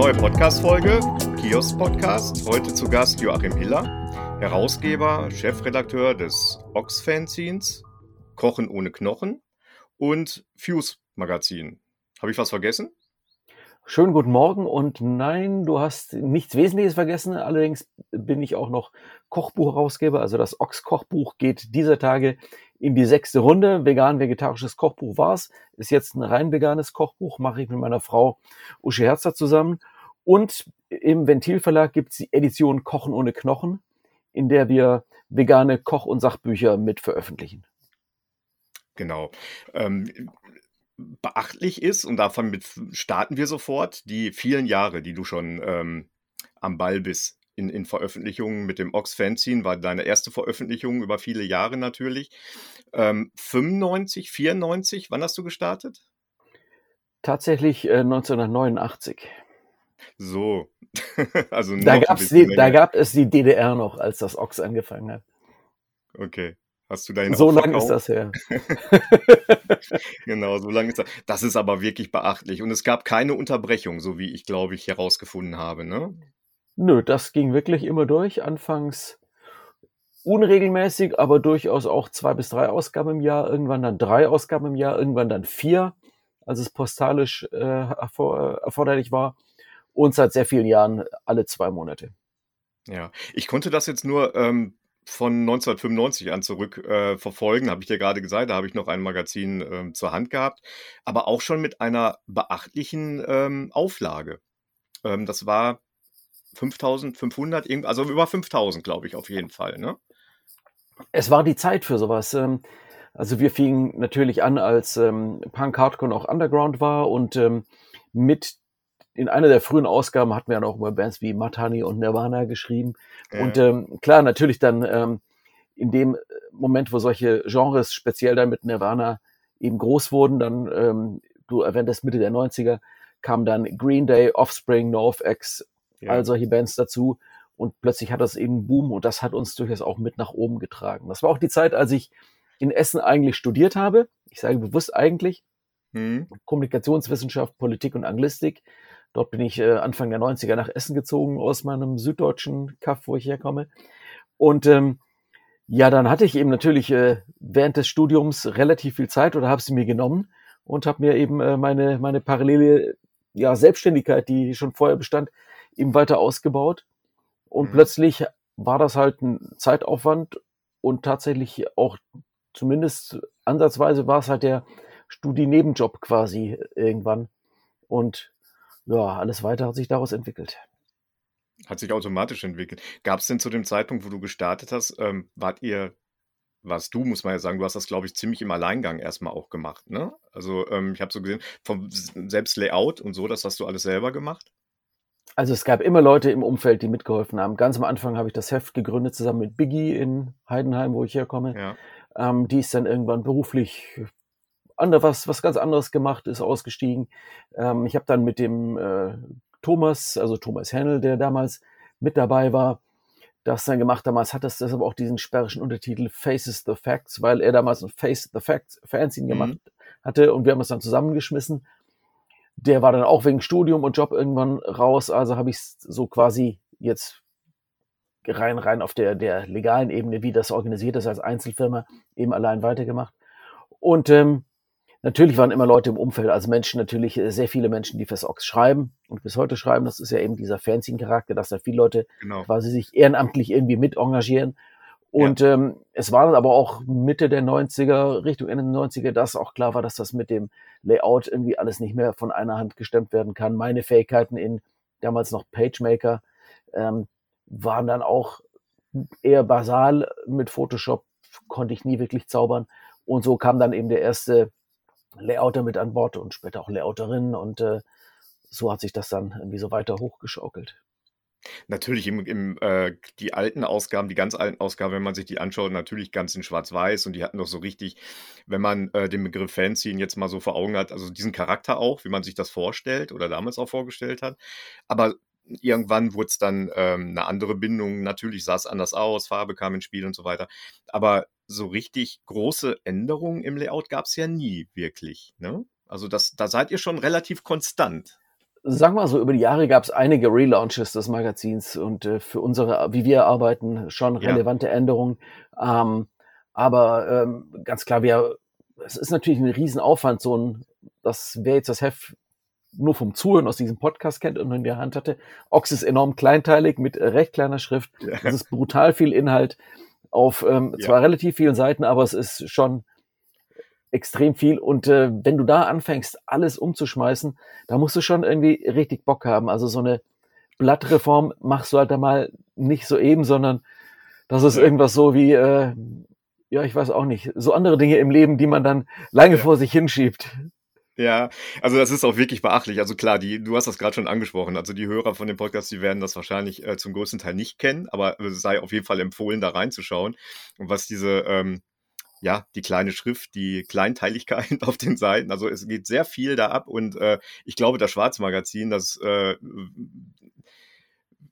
Neue Podcast-Folge, Kiosk Podcast. Heute zu Gast Joachim Hiller, Herausgeber, Chefredakteur des Ox-Fanzines, Kochen ohne Knochen und Fuse Magazin. Habe ich was vergessen? Schönen guten Morgen und nein, du hast nichts Wesentliches vergessen. Allerdings bin ich auch noch Kochbuchherausgeber. Also das Ochs-Kochbuch geht dieser Tage in die sechste Runde. Vegan-vegetarisches Kochbuch war's. Ist jetzt ein rein veganes Kochbuch, mache ich mit meiner Frau Uschi Herzer zusammen. Und im Ventilverlag gibt's die Edition Kochen ohne Knochen, in der wir vegane Koch- und Sachbücher mit veröffentlichen. Genau. Ähm, beachtlich ist, und davon mit starten wir sofort, die vielen Jahre, die du schon ähm, am Ball bist in, in Veröffentlichungen mit dem Ox Fanzine, war deine erste Veröffentlichung über viele Jahre natürlich. Ähm, 95, 94, wann hast du gestartet? Tatsächlich äh, 1989. So, also da, gab's die, da gab es die DDR noch, als das Ox angefangen hat. Okay. Hast du dahin So lange ist das her. genau, so lange ist das. Das ist aber wirklich beachtlich. Und es gab keine Unterbrechung, so wie ich, glaube ich, herausgefunden habe, ne? Nö, das ging wirklich immer durch. Anfangs unregelmäßig, aber durchaus auch zwei bis drei Ausgaben im Jahr, irgendwann dann drei Ausgaben im Jahr, irgendwann dann vier, als es postalisch äh, erfor erforderlich war. Und seit sehr vielen Jahren alle zwei Monate. Ja, ich konnte das jetzt nur ähm, von 1995 an zurück äh, verfolgen, habe ich dir gerade gesagt, da habe ich noch ein Magazin ähm, zur Hand gehabt, aber auch schon mit einer beachtlichen ähm, Auflage. Ähm, das war 5500, also über 5000, glaube ich, auf jeden Fall. Ne? Es war die Zeit für sowas. Ähm, also wir fingen natürlich an, als ähm, Punk Hardcore noch Underground war und ähm, mit in einer der frühen Ausgaben hatten wir ja noch über Bands wie Matani und Nirvana geschrieben. Ja. Und ähm, klar, natürlich dann ähm, in dem Moment, wo solche Genres, speziell dann mit Nirvana, eben groß wurden, dann, ähm, du erwähntest Mitte der 90er, kam dann Green Day, Offspring, NoFX, ja. all solche Bands dazu. Und plötzlich hat das eben Boom und das hat uns durchaus auch mit nach oben getragen. Das war auch die Zeit, als ich in Essen eigentlich studiert habe. Ich sage bewusst eigentlich. Hm. Kommunikationswissenschaft, Politik und Anglistik. Dort bin ich äh, Anfang der 90er nach Essen gezogen aus meinem süddeutschen Kaff, wo ich herkomme. Und ähm, ja, dann hatte ich eben natürlich äh, während des Studiums relativ viel Zeit oder habe sie mir genommen und habe mir eben äh, meine, meine parallele ja, Selbstständigkeit, die schon vorher bestand, eben weiter ausgebaut. Und mhm. plötzlich war das halt ein Zeitaufwand und tatsächlich auch zumindest ansatzweise war es halt der Studienebenjob quasi irgendwann. Und ja, alles weiter hat sich daraus entwickelt. Hat sich automatisch entwickelt. Gab es denn zu dem Zeitpunkt, wo du gestartet hast, ähm, wart ihr, warst du, muss man ja sagen, du hast das, glaube ich, ziemlich im Alleingang erstmal auch gemacht, ne? Also ähm, ich habe so gesehen, vom selbst Layout und so, das hast du alles selber gemacht? Also es gab immer Leute im Umfeld, die mitgeholfen haben. Ganz am Anfang habe ich das Heft gegründet zusammen mit Biggie in Heidenheim, wo ich herkomme. Ja. Ähm, die ist dann irgendwann beruflich andere, was, was ganz anderes gemacht, ist ausgestiegen. Ähm, ich habe dann mit dem äh, Thomas, also Thomas Hennel, der damals mit dabei war, das dann gemacht. Damals hat es deshalb auch diesen sperrischen Untertitel Faces the Facts, weil er damals ein Face the Facts Fanzine mhm. gemacht hatte und wir haben es dann zusammengeschmissen. Der war dann auch wegen Studium und Job irgendwann raus, also habe ich es so quasi jetzt rein rein auf der der legalen Ebene, wie das organisiert ist als Einzelfirma, eben allein weitergemacht. Und ähm, Natürlich waren immer Leute im Umfeld, also Menschen, natürlich äh, sehr viele Menschen, die fürs Ox schreiben und bis heute schreiben. Das ist ja eben dieser Fanzine-Charakter, dass da viele Leute genau. quasi sich ehrenamtlich irgendwie mit engagieren. Und ja. ähm, es war dann aber auch Mitte der 90er, Richtung Ende der 90er, dass auch klar war, dass das mit dem Layout irgendwie alles nicht mehr von einer Hand gestemmt werden kann. Meine Fähigkeiten in damals noch PageMaker ähm, waren dann auch eher basal. Mit Photoshop konnte ich nie wirklich zaubern. Und so kam dann eben der erste Layouter mit an Bord und später auch Layouterinnen und äh, so hat sich das dann irgendwie so weiter hochgeschaukelt. Natürlich im, im äh, die alten Ausgaben, die ganz alten Ausgaben, wenn man sich die anschaut, natürlich ganz in Schwarz-Weiß und die hatten doch so richtig, wenn man äh, den Begriff Fanzine jetzt mal so vor Augen hat, also diesen Charakter auch, wie man sich das vorstellt oder damals auch vorgestellt hat. Aber irgendwann wurde es dann ähm, eine andere Bindung. Natürlich sah es anders aus, Farbe kam ins Spiel und so weiter. Aber so richtig große Änderungen im Layout gab es ja nie wirklich. Ne? Also das, da seid ihr schon relativ konstant. sagen wir so, über die Jahre gab es einige Relaunches des Magazins und äh, für unsere, wie wir arbeiten, schon relevante ja. Änderungen. Ähm, aber ähm, ganz klar, wir, es ist natürlich ein Riesenaufwand, so ein, das wer jetzt das Heft nur vom Zuhören aus diesem Podcast kennt und in der Hand hatte. Ox ist enorm kleinteilig mit recht kleiner Schrift. Ja. Es ist brutal viel Inhalt auf ähm, ja. zwar relativ vielen Seiten, aber es ist schon extrem viel. Und äh, wenn du da anfängst, alles umzuschmeißen, da musst du schon irgendwie richtig Bock haben. Also so eine Blattreform machst du halt da mal nicht so eben, sondern das ist irgendwas so wie, äh, ja, ich weiß auch nicht, so andere Dinge im Leben, die man dann lange ja. vor sich hinschiebt. Ja, also das ist auch wirklich beachtlich. Also klar, die, du hast das gerade schon angesprochen. Also die Hörer von dem Podcast, die werden das wahrscheinlich äh, zum größten Teil nicht kennen, aber es sei auf jeden Fall empfohlen, da reinzuschauen. Und was diese ähm, ja, die kleine Schrift, die Kleinteiligkeit auf den Seiten. Also es geht sehr viel da ab und äh, ich glaube, das Schwarzmagazin, das äh,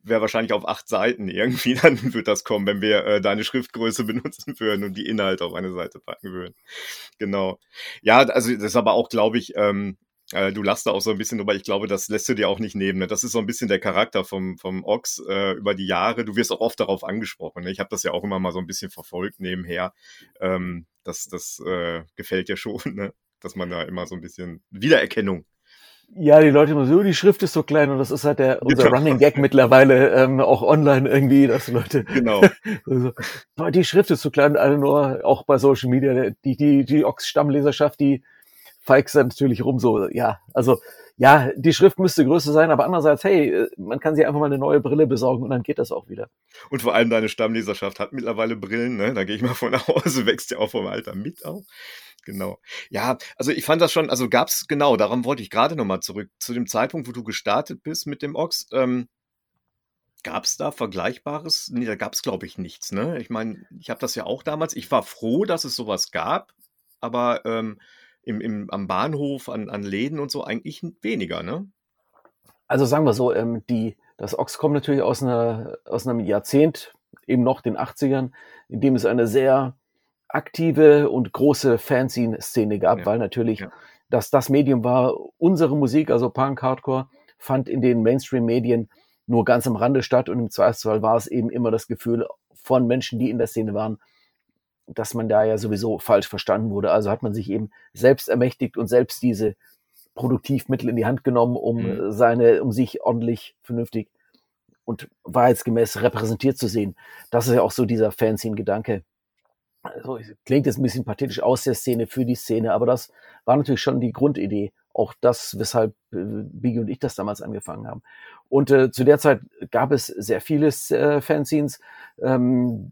wäre wahrscheinlich auf acht Seiten irgendwie, dann wird das kommen, wenn wir äh, deine Schriftgröße benutzen würden und die Inhalte auf eine Seite packen würden. Genau. Ja, also das ist aber auch, glaube ich, ähm, äh, du lachst da auch so ein bisschen drüber. Ich glaube, das lässt du dir auch nicht nehmen. Ne? Das ist so ein bisschen der Charakter vom, vom Ox äh, über die Jahre. Du wirst auch oft darauf angesprochen. Ne? Ich habe das ja auch immer mal so ein bisschen verfolgt nebenher. Ähm, das das äh, gefällt dir schon, ne? dass man da immer so ein bisschen Wiedererkennung ja, die Leute immer so, die Schrift ist so klein. Und das ist halt der unser genau. Running Gag mittlerweile ähm, auch online irgendwie, dass Leute genau. so, die Schrift ist so klein, alle nur auch bei Social Media die die die Ox Stammleserschaft, die feigst dann natürlich rum so, ja, also ja, die Schrift müsste größer sein, aber andererseits, hey, man kann sich einfach mal eine neue Brille besorgen und dann geht das auch wieder. Und vor allem deine Stammleserschaft hat mittlerweile Brillen, ne? Da gehe ich mal von aus, wächst ja auch vom Alter mit auf. Genau. Ja, also ich fand das schon, also gab's genau, daran wollte ich gerade nochmal zurück. Zu dem Zeitpunkt, wo du gestartet bist mit dem Ox, ähm, Gab es da Vergleichbares? Nee, da gab es, glaube ich, nichts. Ne? Ich meine, ich habe das ja auch damals. Ich war froh, dass es sowas gab, aber ähm, im, im, am Bahnhof, an, an Läden und so eigentlich weniger, ne? Also sagen wir so, ähm, die, das Ox kommt natürlich aus, einer, aus einem Jahrzehnt, eben noch den 80ern, in dem es eine sehr aktive und große Fanzine-Szene gab, ja. weil natürlich ja. dass das Medium war, unsere Musik, also Punk, Hardcore, fand in den Mainstream-Medien nur ganz am Rande statt und im Zweifelsfall war es eben immer das Gefühl von Menschen, die in der Szene waren, dass man da ja sowieso falsch verstanden wurde. Also hat man sich eben selbst ermächtigt und selbst diese Produktivmittel in die Hand genommen, um mhm. seine, um sich ordentlich, vernünftig und wahrheitsgemäß repräsentiert zu sehen. Das ist ja auch so dieser Fanzine-Gedanke. Also, klingt jetzt ein bisschen pathetisch aus der Szene für die Szene, aber das war natürlich schon die Grundidee. Auch das, weshalb äh, Biggie und ich das damals angefangen haben. Und äh, zu der Zeit gab es sehr viele äh, Fanzines. Ähm,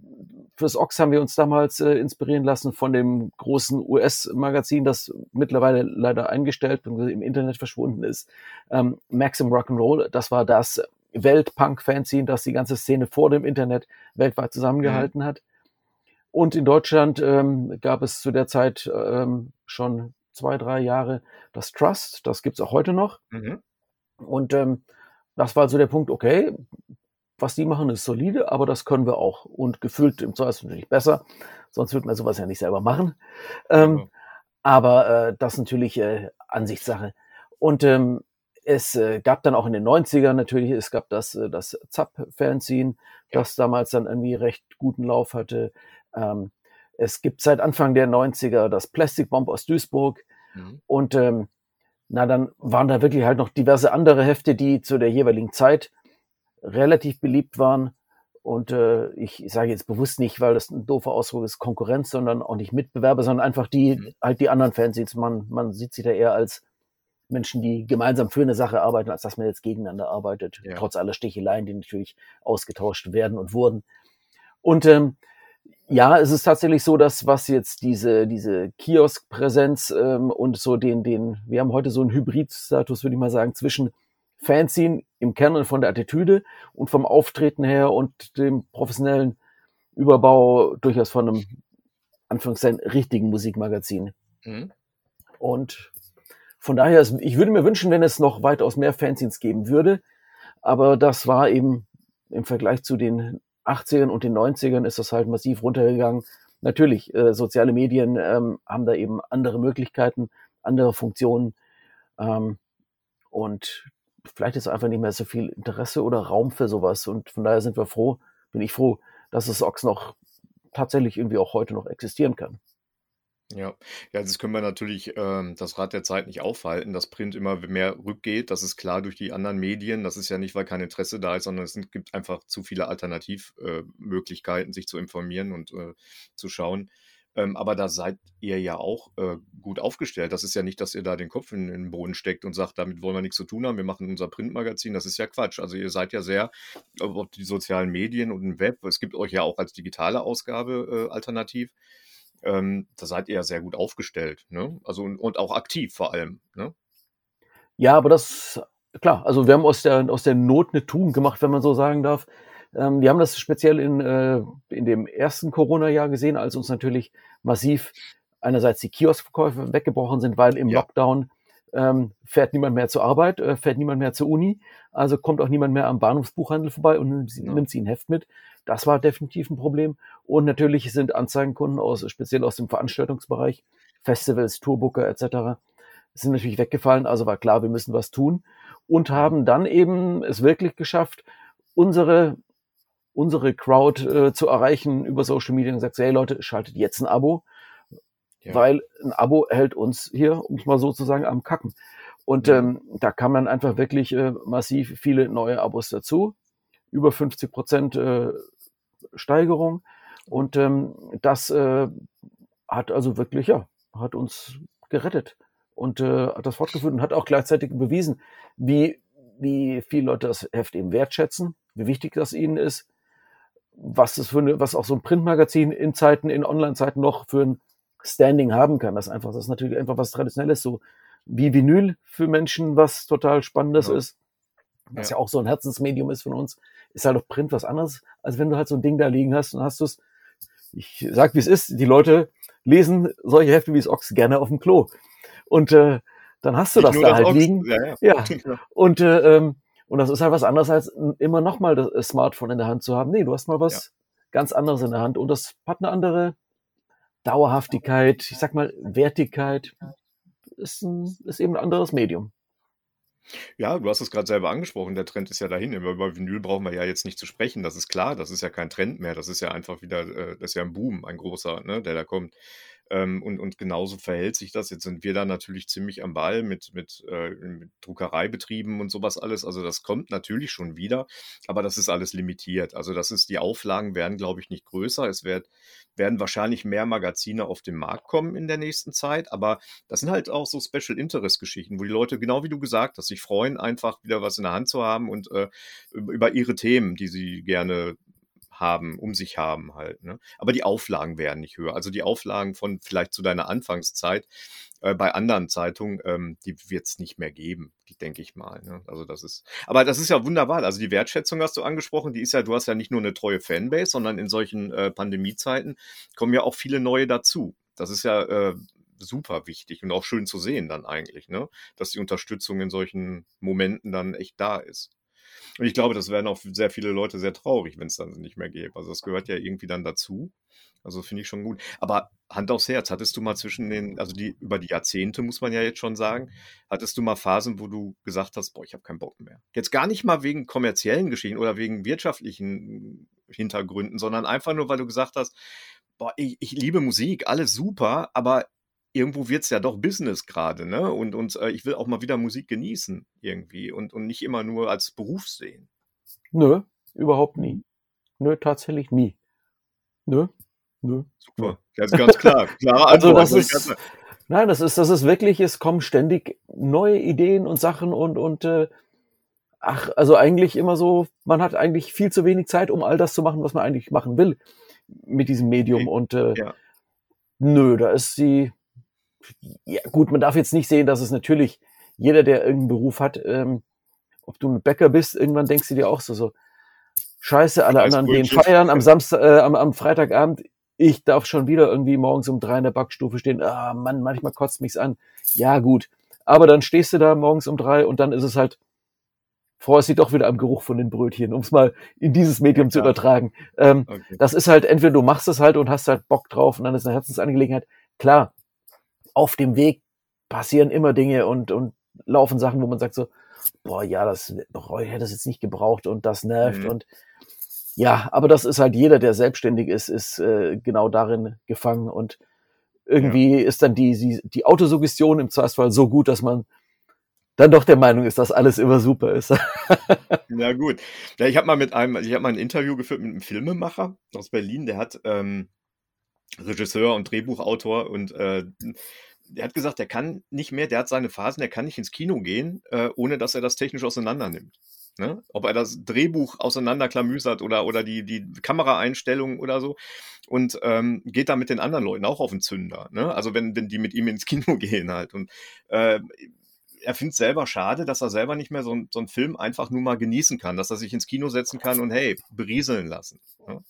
fürs Ox haben wir uns damals äh, inspirieren lassen von dem großen US-Magazin, das mittlerweile leider eingestellt und im Internet verschwunden ist. Ähm, Maxim Rock'n'Roll, das war das Welt-Punk-Fanzine, das die ganze Szene vor dem Internet weltweit zusammengehalten mhm. hat. Und in Deutschland ähm, gab es zu der Zeit ähm, schon zwei, drei Jahre das Trust, das gibt's auch heute noch. Mhm. Und ähm, das war also der Punkt, okay, was die machen, ist solide, aber das können wir auch. Und gefühlt im Zweifel natürlich besser, sonst würde man sowas ja nicht selber machen. Ähm, ja. Aber äh, das ist natürlich äh, Ansichtssache. Und ähm, es äh, gab dann auch in den 90ern natürlich, es gab das, äh, das ZAP-Fanzine, das damals dann irgendwie recht guten Lauf hatte. Ähm, es gibt seit Anfang der 90er das Plastic Bomb aus Duisburg. Mhm. Und ähm, na, dann waren da wirklich halt noch diverse andere Hefte, die zu der jeweiligen Zeit relativ beliebt waren. Und äh, ich sage jetzt bewusst nicht, weil das ein doofer Ausdruck ist, Konkurrenz, sondern auch nicht Mitbewerber, sondern einfach die, mhm. halt die anderen Fans. Man, man sieht sie da eher als Menschen, die gemeinsam für eine Sache arbeiten, als dass man jetzt gegeneinander arbeitet, ja. trotz aller Sticheleien, die natürlich ausgetauscht werden und wurden. Und ähm, ja, es ist tatsächlich so, dass was jetzt diese, diese Kiosk-Präsenz ähm, und so den, den, wir haben heute so einen Hybrid-Status, würde ich mal sagen, zwischen Fanzine im Kern und von der Attitüde und vom Auftreten her und dem professionellen Überbau durchaus von einem, Anführungszeichen, richtigen Musikmagazin. Mhm. Und von daher, ich würde mir wünschen, wenn es noch weitaus mehr Fanzines geben würde, aber das war eben im Vergleich zu den 80ern und den 90ern ist das halt massiv runtergegangen. Natürlich, äh, soziale Medien ähm, haben da eben andere Möglichkeiten, andere Funktionen. Ähm, und vielleicht ist einfach nicht mehr so viel Interesse oder Raum für sowas. Und von daher sind wir froh, bin ich froh, dass es Ox noch tatsächlich irgendwie auch heute noch existieren kann. Ja, ja, das können wir natürlich ähm, das Rad der Zeit nicht aufhalten, dass Print immer mehr rückgeht. Das ist klar durch die anderen Medien. Das ist ja nicht, weil kein Interesse da ist, sondern es gibt einfach zu viele Alternativmöglichkeiten, äh, sich zu informieren und äh, zu schauen. Ähm, aber da seid ihr ja auch äh, gut aufgestellt. Das ist ja nicht, dass ihr da den Kopf in, in den Boden steckt und sagt, damit wollen wir nichts zu tun haben, wir machen unser Printmagazin. Das ist ja Quatsch. Also ihr seid ja sehr auf die sozialen Medien und im Web. Es gibt euch ja auch als digitale Ausgabe äh, alternativ ähm, da seid ihr ja sehr gut aufgestellt, ne? Also und, und auch aktiv vor allem, ne? Ja, aber das, klar, also wir haben aus der, aus der Not eine Tugend gemacht, wenn man so sagen darf. Ähm, wir haben das speziell in, äh, in dem ersten Corona-Jahr gesehen, als uns natürlich massiv einerseits die Kioskverkäufe weggebrochen sind, weil im ja. Lockdown ähm, fährt niemand mehr zur Arbeit, äh, fährt niemand mehr zur Uni, also kommt auch niemand mehr am Bahnhofsbuchhandel vorbei und nimmt, ja. nimmt sie ein Heft mit. Das war definitiv ein Problem. Und natürlich sind Anzeigenkunden aus, speziell aus dem Veranstaltungsbereich, Festivals, Tourbooker etc., sind natürlich weggefallen. Also war klar, wir müssen was tun und haben dann eben es wirklich geschafft, unsere unsere Crowd äh, zu erreichen über Social Media und gesagt, hey Leute, schaltet jetzt ein Abo, ja. weil ein Abo hält uns hier, um es mal so zu sagen, am Kacken. Und ja. ähm, da kann man einfach wirklich äh, massiv viele neue Abos dazu. Über 50 Prozent äh, Steigerung. Und ähm, das äh, hat also wirklich, ja, hat uns gerettet und äh, hat das fortgeführt und hat auch gleichzeitig bewiesen, wie, wie viele Leute das Heft eben wertschätzen, wie wichtig das ihnen ist, was das für eine, was auch so ein Printmagazin in Zeiten, in Online-Zeiten noch für ein Standing haben kann. Das einfach, das ist natürlich einfach was Traditionelles, so wie Vinyl für Menschen, was total Spannendes ja. ist, was ja. ja auch so ein Herzensmedium ist von uns ist halt auf Print was anderes, als wenn du halt so ein Ding da liegen hast und hast du es, ich sag wie es ist, die Leute lesen solche Hefte wie es Ox gerne auf dem Klo. Und äh, dann hast du Nicht das da halt Ox. liegen. Ja, ja. ja. Und, äh, ähm, und das ist halt was anderes, als immer nochmal das Smartphone in der Hand zu haben. Nee, du hast mal was ja. ganz anderes in der Hand und das hat eine andere Dauerhaftigkeit, ich sag mal Wertigkeit. Ist, ein, ist eben ein anderes Medium. Ja, du hast es gerade selber angesprochen, der Trend ist ja dahin. Über Vinyl brauchen wir ja jetzt nicht zu sprechen, das ist klar, das ist ja kein Trend mehr, das ist ja einfach wieder, äh, das ist ja ein Boom, ein großer, ne, der da kommt. Ähm, und, und genauso verhält sich das. Jetzt sind wir da natürlich ziemlich am Ball mit, mit, äh, mit Druckereibetrieben und sowas alles. Also das kommt natürlich schon wieder, aber das ist alles limitiert. Also das ist, die Auflagen werden, glaube ich, nicht größer. Es wird, werden wahrscheinlich mehr Magazine auf den Markt kommen in der nächsten Zeit, aber das sind halt auch so Special Interest Geschichten, wo die Leute, genau wie du gesagt hast, sich freuen, einfach wieder was in der Hand zu haben und äh, über ihre Themen, die sie gerne haben, um sich haben halt. Ne? Aber die Auflagen werden nicht höher. Also die Auflagen von vielleicht zu deiner Anfangszeit äh, bei anderen Zeitungen, ähm, die wird es nicht mehr geben, die denke ich mal. Ne? Also das ist, aber das ist ja wunderbar. Also die Wertschätzung hast du angesprochen, die ist ja, du hast ja nicht nur eine treue Fanbase, sondern in solchen äh, Pandemiezeiten kommen ja auch viele neue dazu. Das ist ja äh, super wichtig und auch schön zu sehen dann eigentlich, ne? dass die Unterstützung in solchen Momenten dann echt da ist. Und ich glaube, das wären auch sehr viele Leute sehr traurig, wenn es dann nicht mehr gäbe. Also das gehört ja irgendwie dann dazu. Also finde ich schon gut. Aber Hand aufs Herz, hattest du mal zwischen den, also die über die Jahrzehnte muss man ja jetzt schon sagen, hattest du mal Phasen, wo du gesagt hast, boah, ich habe keinen Bock mehr. Jetzt gar nicht mal wegen kommerziellen Geschehen oder wegen wirtschaftlichen Hintergründen, sondern einfach nur, weil du gesagt hast, boah, ich, ich liebe Musik, alles super, aber irgendwo wird es ja doch Business gerade, ne? Und, und äh, ich will auch mal wieder Musik genießen irgendwie und, und nicht immer nur als Beruf sehen. Nö, überhaupt nie. Nö, tatsächlich nie. Nö, nö. Super, ganz, ganz klar. Klare also das ist, nein, das ist, das ist wirklich, es kommen ständig neue Ideen und Sachen und, und äh, ach, also eigentlich immer so, man hat eigentlich viel zu wenig Zeit, um all das zu machen, was man eigentlich machen will mit diesem Medium. Und äh, ja. nö, da ist die, ja, gut, man darf jetzt nicht sehen, dass es natürlich jeder, der irgendeinen Beruf hat, ähm, ob du ein Bäcker bist, irgendwann denkst du dir auch so, so, scheiße, alle anderen gehen feiern am Samstag, äh, am, am Freitagabend, ich darf schon wieder irgendwie morgens um drei in der Backstufe stehen, ah, Mann, manchmal kotzt mich's an. Ja, gut. Aber dann stehst du da morgens um drei und dann ist es halt, freust dich doch wieder am Geruch von den Brötchen, um es mal in dieses Medium ja, zu übertragen. Ähm, okay. Das ist halt, entweder du machst es halt und hast halt Bock drauf und dann ist eine Herzensangelegenheit. Klar, auf dem Weg passieren immer Dinge und, und laufen Sachen, wo man sagt so, boah, ja, das oh, ich hätte das jetzt nicht gebraucht und das nervt mhm. und ja, aber das ist halt jeder, der selbstständig ist, ist äh, genau darin gefangen und irgendwie ja. ist dann die, die, die Autosuggestion im Zweifelsfall so gut, dass man dann doch der Meinung ist, dass alles immer super ist. ja gut. Ja, ich habe mal mit einem, ich habe mal ein Interview geführt mit einem Filmemacher aus Berlin, der hat ähm, Regisseur und Drehbuchautor und äh, der hat gesagt, der kann nicht mehr, der hat seine Phasen, der kann nicht ins Kino gehen, äh, ohne dass er das technisch auseinander nimmt. Ne? Ob er das Drehbuch auseinanderklamüsert oder, oder die, die Kameraeinstellungen oder so. Und ähm, geht da mit den anderen Leuten auch auf den Zünder. Ne? Also wenn, wenn die mit ihm ins Kino gehen halt. Und äh, er findet es selber schade, dass er selber nicht mehr so, so einen Film einfach nur mal genießen kann, dass er sich ins Kino setzen kann und hey, berieseln lassen. Ne?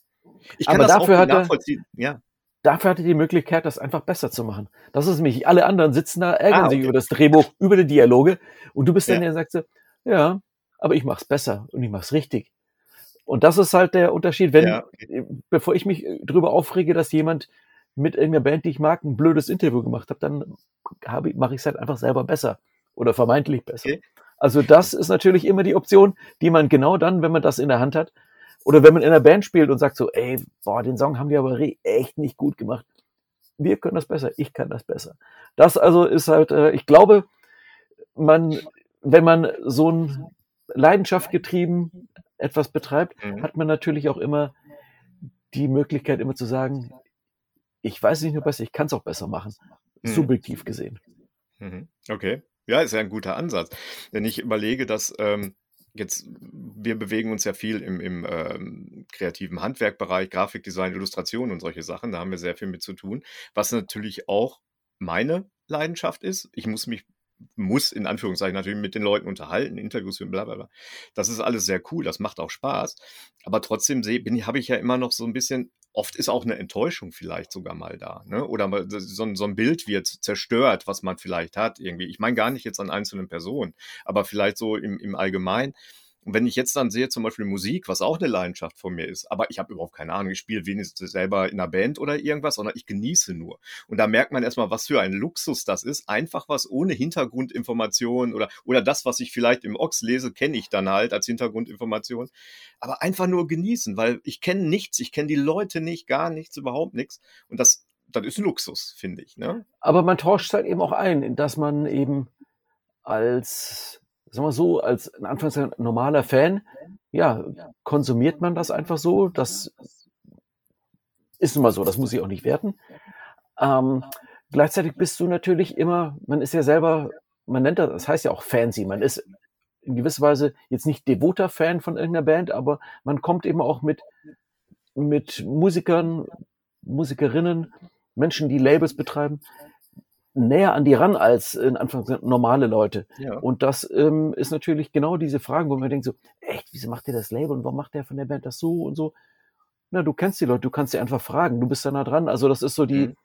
Ich kann Aber das dafür auch nachvollziehen. Ja dafür hatte die Möglichkeit, das einfach besser zu machen. Das ist nämlich, alle anderen sitzen da, ärgern ah, okay. sich über das Drehbuch, über die Dialoge und du bist dann ja. der, der sagt so, ja, aber ich mach's besser und ich mach's richtig. Und das ist halt der Unterschied, wenn, ja, okay. bevor ich mich drüber aufrege, dass jemand mit irgendeiner Band, die ich mag, ein blödes Interview gemacht hat, dann habe, mache ich es halt einfach selber besser oder vermeintlich besser. Okay. Also das ist natürlich immer die Option, die man genau dann, wenn man das in der Hand hat, oder wenn man in einer Band spielt und sagt so, ey, boah, den Song haben die aber echt nicht gut gemacht. Wir können das besser, ich kann das besser. Das also ist halt, äh, ich glaube, man, wenn man so ein Leidenschaft getrieben etwas betreibt, mhm. hat man natürlich auch immer die Möglichkeit, immer zu sagen, ich weiß nicht nur besser, ich kann es auch besser machen. Mhm. Subjektiv gesehen. Mhm. Okay. Ja, ist ja ein guter Ansatz. Wenn ich überlege, dass ähm, jetzt, wir bewegen uns ja viel im, im ähm, kreativen Handwerkbereich, Grafikdesign, Illustration und solche Sachen. Da haben wir sehr viel mit zu tun. Was natürlich auch meine Leidenschaft ist. Ich muss mich muss in Anführungszeichen natürlich mit den Leuten unterhalten, Interviews führen, bla bla bla. Das ist alles sehr cool, das macht auch Spaß. Aber trotzdem habe ich ja immer noch so ein bisschen, oft ist auch eine Enttäuschung vielleicht sogar mal da. Ne? Oder so, so ein Bild wird zerstört, was man vielleicht hat irgendwie. Ich meine gar nicht jetzt an einzelnen Personen, aber vielleicht so im, im Allgemeinen und wenn ich jetzt dann sehe, zum Beispiel Musik, was auch eine Leidenschaft von mir ist, aber ich habe überhaupt keine Ahnung, ich spiele wenigstens selber in einer Band oder irgendwas, sondern ich genieße nur. Und da merkt man erstmal, was für ein Luxus das ist. Einfach was ohne Hintergrundinformation oder, oder das, was ich vielleicht im Ox lese, kenne ich dann halt als Hintergrundinformation. Aber einfach nur genießen, weil ich kenne nichts, ich kenne die Leute nicht, gar nichts, überhaupt nichts. Und das, das ist Luxus, finde ich. Ne? Aber man tauscht halt eben auch ein, dass man eben als sagen wir so, als in Anführungszeichen normaler Fan, ja, konsumiert man das einfach so. Das ist nun mal so, das muss ich auch nicht werten. Ähm, gleichzeitig bist du natürlich immer, man ist ja selber, man nennt das, das heißt ja auch Fancy, man ist in gewisser Weise jetzt nicht devoter Fan von irgendeiner Band, aber man kommt eben auch mit, mit Musikern, Musikerinnen, Menschen, die Labels betreiben, näher an die ran als in Anführungszeichen normale Leute. Ja. Und das ähm, ist natürlich genau diese Fragen, wo man denkt so, echt, wieso macht der das Label und warum macht der von der Band das so und so? Na, du kennst die Leute, du kannst sie einfach fragen, du bist da nah dran. Also das ist so die, mhm.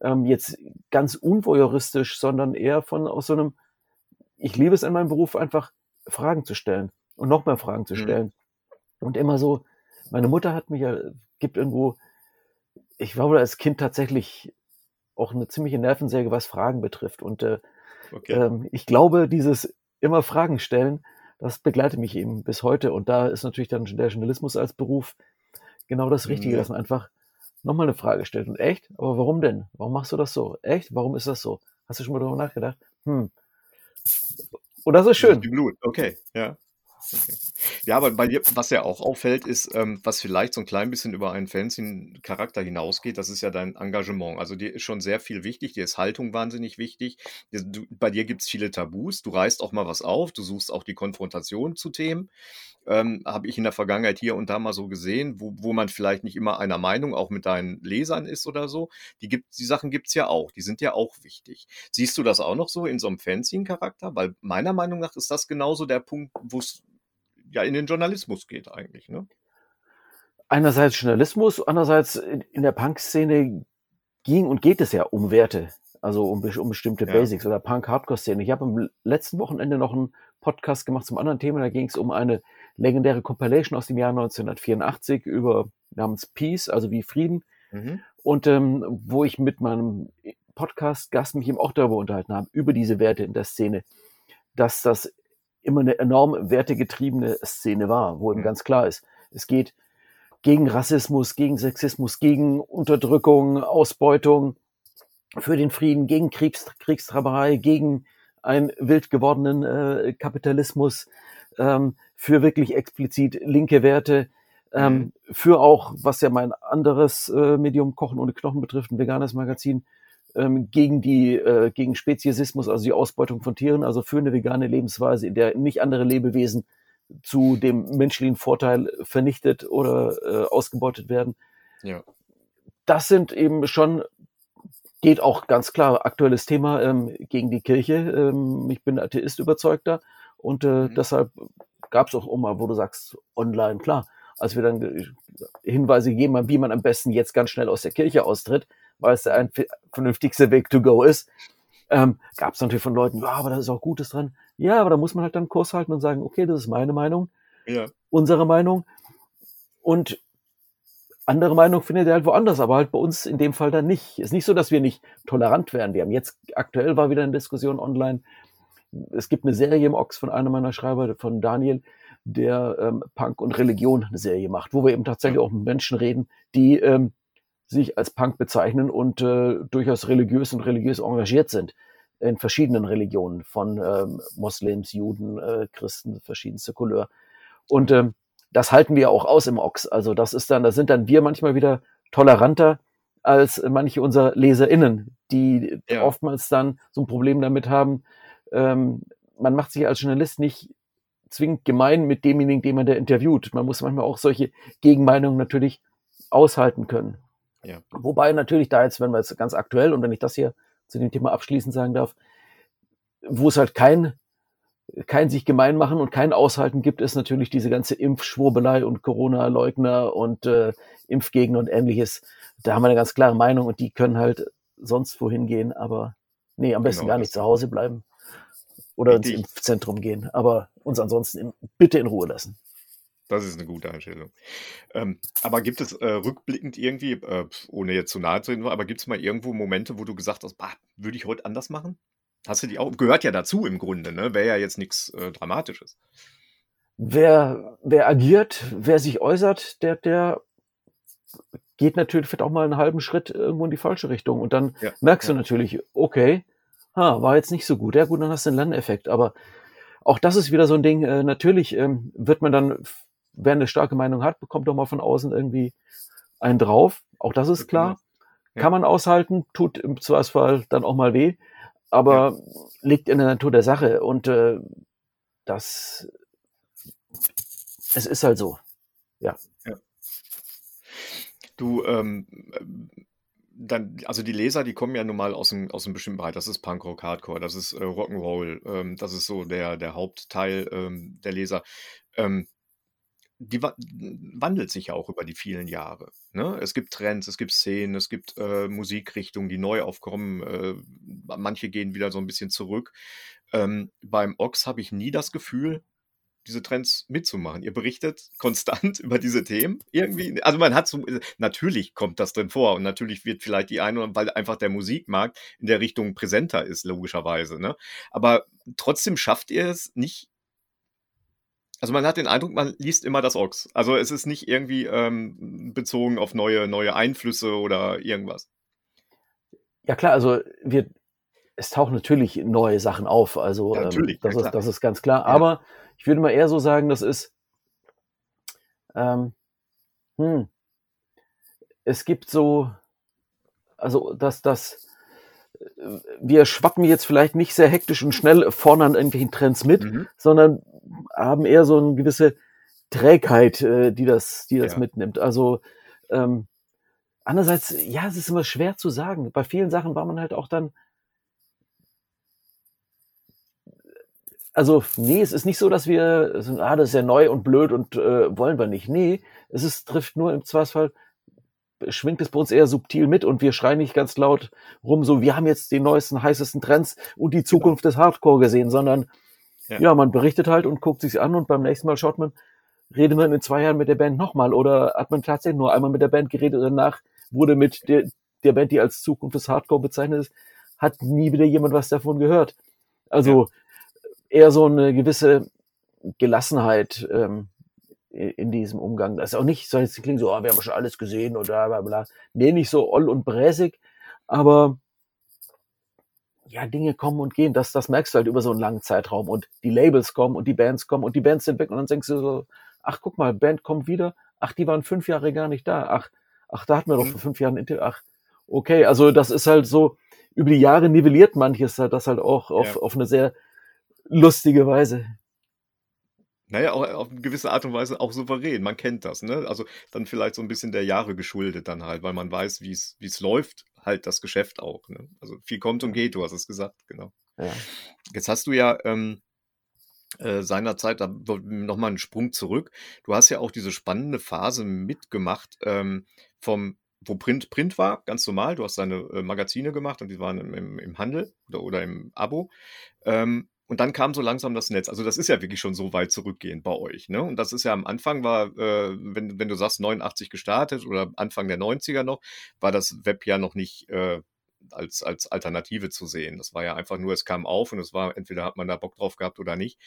ähm, jetzt ganz unvoyeuristisch, sondern eher von aus so einem, ich liebe es in meinem Beruf einfach Fragen zu stellen und noch mehr Fragen zu mhm. stellen. Mhm. Und immer so, meine Mutter hat mich ja, gibt irgendwo, ich war wohl als Kind tatsächlich auch eine ziemliche Nervensäge, was Fragen betrifft. Und äh, okay. ähm, ich glaube, dieses immer Fragen stellen, das begleitet mich eben bis heute. Und da ist natürlich dann der Journalismus als Beruf genau das Richtige, ja. dass man einfach nochmal eine Frage stellt. Und echt? Aber warum denn? Warum machst du das so? Echt? Warum ist das so? Hast du schon mal darüber nachgedacht? Hm. Und das ist schön. Blut, okay, ja. Okay. Ja, aber bei dir, was ja auch auffällt, ist, ähm, was vielleicht so ein klein bisschen über einen Fanzine-Charakter hinausgeht, das ist ja dein Engagement. Also dir ist schon sehr viel wichtig, dir ist Haltung wahnsinnig wichtig. Du, bei dir gibt es viele Tabus, du reißt auch mal was auf, du suchst auch die Konfrontation zu Themen. Ähm, Habe ich in der Vergangenheit hier und da mal so gesehen, wo, wo man vielleicht nicht immer einer Meinung auch mit deinen Lesern ist oder so. Die, gibt, die Sachen gibt es ja auch, die sind ja auch wichtig. Siehst du das auch noch so in so einem Fanzine-Charakter? Weil meiner Meinung nach ist das genauso der Punkt, wo es ja in den Journalismus geht eigentlich. Ne? Einerseits Journalismus, andererseits in der Punk-Szene ging und geht es ja um Werte, also um, um bestimmte ja. Basics oder Punk-Hardcore-Szene. Ich habe am letzten Wochenende noch einen Podcast gemacht zum anderen Thema, da ging es um eine legendäre Compilation aus dem Jahr 1984 über namens Peace, also wie Frieden. Mhm. Und ähm, wo ich mit meinem Podcast-Gast mich eben auch darüber unterhalten habe, über diese Werte in der Szene, dass das immer eine enorm wertegetriebene Szene war, wo eben mhm. ganz klar ist, es geht gegen Rassismus, gegen Sexismus, gegen Unterdrückung, Ausbeutung, für den Frieden, gegen Kriegs Kriegstreiberei, gegen einen wild gewordenen äh, Kapitalismus, ähm, für wirklich explizit linke Werte, ähm, mhm. für auch, was ja mein anderes äh, Medium Kochen ohne Knochen betrifft, ein veganes Magazin, ähm, gegen die äh, gegen Speziesismus, also die Ausbeutung von Tieren, also für eine vegane Lebensweise, in der nicht andere Lebewesen zu dem menschlichen Vorteil vernichtet oder äh, ausgebeutet werden. Ja. Das sind eben schon geht auch ganz klar aktuelles Thema ähm, gegen die Kirche. Ähm, ich bin Atheist überzeugter und äh, mhm. deshalb gab es auch immer, wo du sagst, online, klar. Als wir dann Hinweise gegeben haben, wie man am besten jetzt ganz schnell aus der Kirche austritt, weil es der ein vernünftigste Weg to go ist, ähm, gab es natürlich von Leuten, ja, aber da ist auch Gutes dran. Ja, aber da muss man halt dann Kurs halten und sagen, okay, das ist meine Meinung, ja. unsere Meinung. Und andere Meinung findet er halt woanders, aber halt bei uns in dem Fall dann nicht. Ist nicht so, dass wir nicht tolerant wären. Wir haben jetzt, aktuell war wieder eine Diskussion online. Es gibt eine Serie im Ox von einem meiner Schreiber, von Daniel, der ähm, Punk und Religion eine Serie macht, wo wir eben tatsächlich auch mit Menschen reden, die ähm, sich als Punk bezeichnen und äh, durchaus religiös und religiös engagiert sind in verschiedenen Religionen, von ähm, Moslems, Juden, äh, Christen, verschiedenste Couleur. Und ähm, das halten wir auch aus im Ox. Also das ist dann, da sind dann wir manchmal wieder toleranter als manche unserer LeserInnen, die ja. oftmals dann so ein Problem damit haben. Ähm, man macht sich als Journalist nicht zwingend gemein mit demjenigen, den man da interviewt. Man muss manchmal auch solche Gegenmeinungen natürlich aushalten können. Ja. Wobei natürlich da jetzt, wenn wir jetzt ganz aktuell und wenn ich das hier zu dem Thema abschließend sagen darf, wo es halt kein kein sich gemein machen und kein Aushalten gibt, ist natürlich diese ganze Impfschwurbelei und Corona-Leugner und äh, Impfgegner und ähnliches. Da haben wir eine ganz klare Meinung und die können halt sonst wohin gehen, aber nee, am besten genau, gar nicht zu Hause bleiben oder ins Impfzentrum gehen, aber uns ansonsten in, bitte in Ruhe lassen. Das ist eine gute Einstellung. Ähm, aber gibt es äh, rückblickend irgendwie, äh, ohne jetzt zu nahe zu reden, aber gibt es mal irgendwo Momente, wo du gesagt hast, bah, würde ich heute anders machen? Hast du die auch? Gehört ja dazu im Grunde, ne? Wäre ja jetzt nichts äh, Dramatisches. Wer, wer agiert, wer sich äußert, der, der geht natürlich vielleicht auch mal einen halben Schritt irgendwo in die falsche Richtung. Und dann ja, merkst ja. du natürlich, okay, ha, war jetzt nicht so gut. Ja, gut, dann hast du einen Lerneffekt. Aber auch das ist wieder so ein Ding. Äh, natürlich ähm, wird man dann, wer eine starke Meinung hat, bekommt doch mal von außen irgendwie einen drauf. Auch das ist klar. Kann man aushalten, tut im Zweifelsfall dann auch mal weh aber ja. liegt in der Natur der Sache und äh, das es ist halt so. Ja. ja. Du, ähm, dann, also die Leser, die kommen ja nun mal aus einem, aus einem bestimmten Bereich. Das ist Punkrock, Hardcore, das ist äh, Rock'n'Roll, ähm, das ist so der, der Hauptteil ähm, der Leser. Ähm, die wandelt sich ja auch über die vielen Jahre. Ne? Es gibt Trends, es gibt Szenen, es gibt äh, Musikrichtungen, die neu aufkommen. Äh, manche gehen wieder so ein bisschen zurück. Ähm, beim Ox habe ich nie das Gefühl, diese Trends mitzumachen. Ihr berichtet konstant über diese Themen. Irgendwie, also man hat so, natürlich kommt das drin vor und natürlich wird vielleicht die eine, weil einfach der Musikmarkt in der Richtung präsenter ist, logischerweise. Ne? Aber trotzdem schafft ihr es nicht, also man hat den Eindruck, man liest immer das Ox. Also es ist nicht irgendwie ähm, bezogen auf neue, neue Einflüsse oder irgendwas. Ja klar, also wir, es tauchen natürlich neue Sachen auf. Also ja, ähm, natürlich, ähm, das, ja, ist, das ist ganz klar. Ja. Aber ich würde mal eher so sagen, das ist, ähm, hm, es gibt so, also dass das, wir schwappen jetzt vielleicht nicht sehr hektisch und schnell vorne an irgendwelchen Trends mit, mhm. sondern haben eher so eine gewisse Trägheit, äh, die das, die das ja. mitnimmt. Also ähm, andererseits, ja, es ist immer schwer zu sagen. Bei vielen Sachen war man halt auch dann. Also, nee, es ist nicht so, dass wir, ah, das ist ja neu und blöd und äh, wollen wir nicht. Nee, es ist, trifft nur im Zweifelsfall, schwingt es bei uns eher subtil mit und wir schreien nicht ganz laut rum, so, wir haben jetzt die neuesten, heißesten Trends und die Zukunft des Hardcore gesehen, sondern ja. ja, man berichtet halt und guckt sich an und beim nächsten Mal schaut man, redet man in zwei Jahren mit der Band nochmal oder hat man tatsächlich nur einmal mit der Band geredet und danach wurde mit der, der Band, die als Zukunft des Hardcore bezeichnet ist, hat nie wieder jemand was davon gehört. Also eher so eine gewisse Gelassenheit ähm, in diesem Umgang. Das ist auch nicht, soll jetzt klingen so, oh, wir haben schon alles gesehen oder bla bla. Nee, nicht so oll und bräsig, aber ja, Dinge kommen und gehen. Das, das merkst du halt über so einen langen Zeitraum. Und die Labels kommen und die Bands kommen und die Bands sind weg. Und dann denkst du so, ach, guck mal, Band kommt wieder. Ach, die waren fünf Jahre gar nicht da. Ach, ach, da hatten wir doch mhm. vor fünf Jahren Interview. Ach, okay. Also das ist halt so, über die Jahre nivelliert manches halt das halt auch auf, ja. auf eine sehr lustige Weise. Naja, auch auf eine gewisse Art und Weise auch souverän. Man kennt das, ne? Also dann vielleicht so ein bisschen der Jahre geschuldet dann halt, weil man weiß, wie es läuft, halt das Geschäft auch. Ne? Also viel kommt und geht, du hast es gesagt, genau. Ja. Jetzt hast du ja ähm, äh, seinerzeit, da nochmal einen Sprung zurück. Du hast ja auch diese spannende Phase mitgemacht ähm, vom wo Print Print war, ganz normal. Du hast deine äh, Magazine gemacht und die waren im, im, im Handel oder, oder im Abo. Ähm, und dann kam so langsam das Netz. Also das ist ja wirklich schon so weit zurückgehend bei euch. Ne? Und das ist ja am Anfang war, äh, wenn, wenn du sagst 89 gestartet oder Anfang der 90er noch, war das Web ja noch nicht äh, als, als Alternative zu sehen. Das war ja einfach nur, es kam auf und es war, entweder hat man da Bock drauf gehabt oder nicht.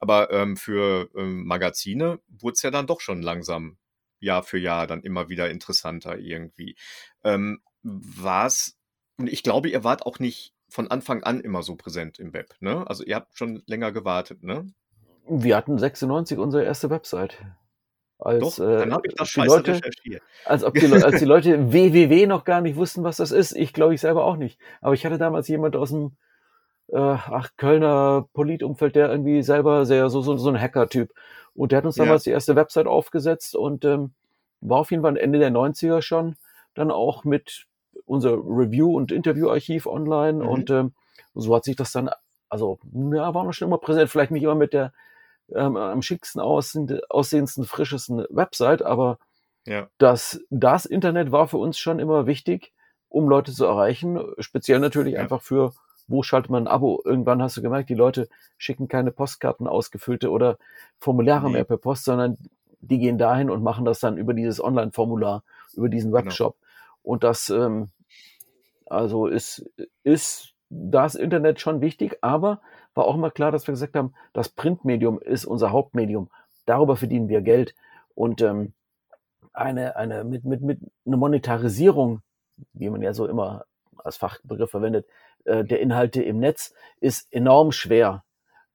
Aber ähm, für ähm, Magazine wurde es ja dann doch schon langsam Jahr für Jahr dann immer wieder interessanter irgendwie. Ähm, war es, und ich glaube, ihr wart auch nicht von Anfang an immer so präsent im Web. Ne? Also ihr habt schon länger gewartet, ne? Wir hatten 96 unsere erste Website. Als, Doch, dann habe ich das scheiße Leute, recherchiert. Als, ob die, als die Leute www noch gar nicht wussten, was das ist. Ich glaube ich selber auch nicht. Aber ich hatte damals jemand aus dem äh, ach, Kölner Politumfeld, der irgendwie selber sehr so, so, so ein Hacker-Typ. Und der hat uns damals ja. die erste Website aufgesetzt und ähm, war auf jeden Fall Ende der 90er schon dann auch mit unser Review- und Interview-Archiv online mhm. und ähm, so hat sich das dann, also ja, waren wir schon immer präsent, vielleicht nicht immer mit der ähm, am schicksten aussehendsten, frischesten Website, aber ja. das, das Internet war für uns schon immer wichtig, um Leute zu erreichen, speziell natürlich ja. einfach für wo schaltet man ein Abo? Irgendwann hast du gemerkt, die Leute schicken keine Postkarten ausgefüllte oder Formulare nee. mehr per Post, sondern die gehen dahin und machen das dann über dieses Online-Formular, über diesen genau. Webshop. Genau. Und das, ähm, also ist, ist das Internet schon wichtig, aber war auch mal klar, dass wir gesagt haben, das Printmedium ist unser Hauptmedium. Darüber verdienen wir Geld. Und ähm, eine, eine, mit, mit, mit einer Monetarisierung, wie man ja so immer als Fachbegriff verwendet, äh, der Inhalte im Netz ist enorm schwer.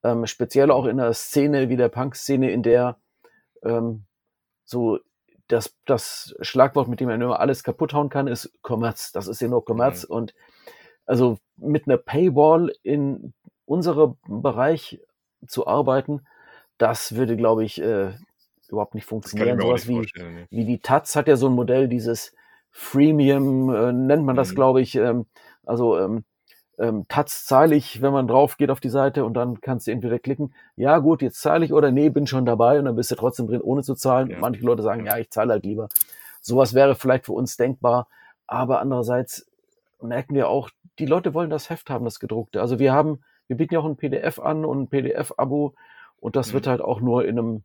Ähm, speziell auch in einer Szene wie der Punk-Szene, in der ähm, so das, das Schlagwort, mit dem man immer alles kaputt hauen kann, ist Kommerz. Das ist ja nur Kommerz. Mhm. Und also mit einer Paywall in unserem Bereich zu arbeiten, das würde, glaube ich, äh, überhaupt nicht funktionieren. Sowas wie, ne? wie die Taz hat ja so ein Modell, dieses Freemium, äh, nennt man das, mhm. glaube ich. Ähm, also ähm, ähm, Taz zahle ich, wenn man drauf geht auf die Seite und dann kannst du entweder klicken, ja gut, jetzt zahle ich oder nee, bin schon dabei und dann bist du trotzdem drin, ohne zu zahlen. Ja. Manche Leute sagen, ja, ich zahle halt lieber. Sowas wäre vielleicht für uns denkbar, aber andererseits merken wir auch, die Leute wollen das Heft haben, das gedruckte. Also wir haben, wir bieten ja auch ein PDF an und ein PDF-Abo und das mhm. wird halt auch nur in einem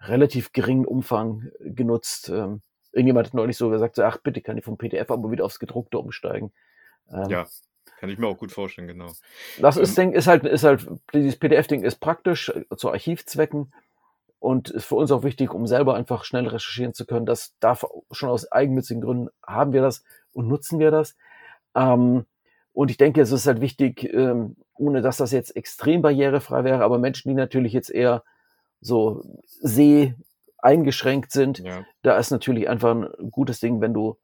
relativ geringen Umfang genutzt. Ähm, irgendjemand hat neulich so gesagt, so, ach bitte, kann ich vom PDF-Abo wieder aufs gedruckte umsteigen. Ähm, ja. Kann ich mir auch gut vorstellen, genau. Das ist, ähm, ist halt, ist halt, dieses PDF-Ding ist praktisch äh, zu Archivzwecken und ist für uns auch wichtig, um selber einfach schnell recherchieren zu können. Das darf schon aus eigennützigen Gründen haben wir das und nutzen wir das. Ähm, und ich denke, es ist halt wichtig, ähm, ohne dass das jetzt extrem barrierefrei wäre, aber Menschen, die natürlich jetzt eher so seh eingeschränkt sind, ja. da ist natürlich einfach ein gutes Ding, wenn du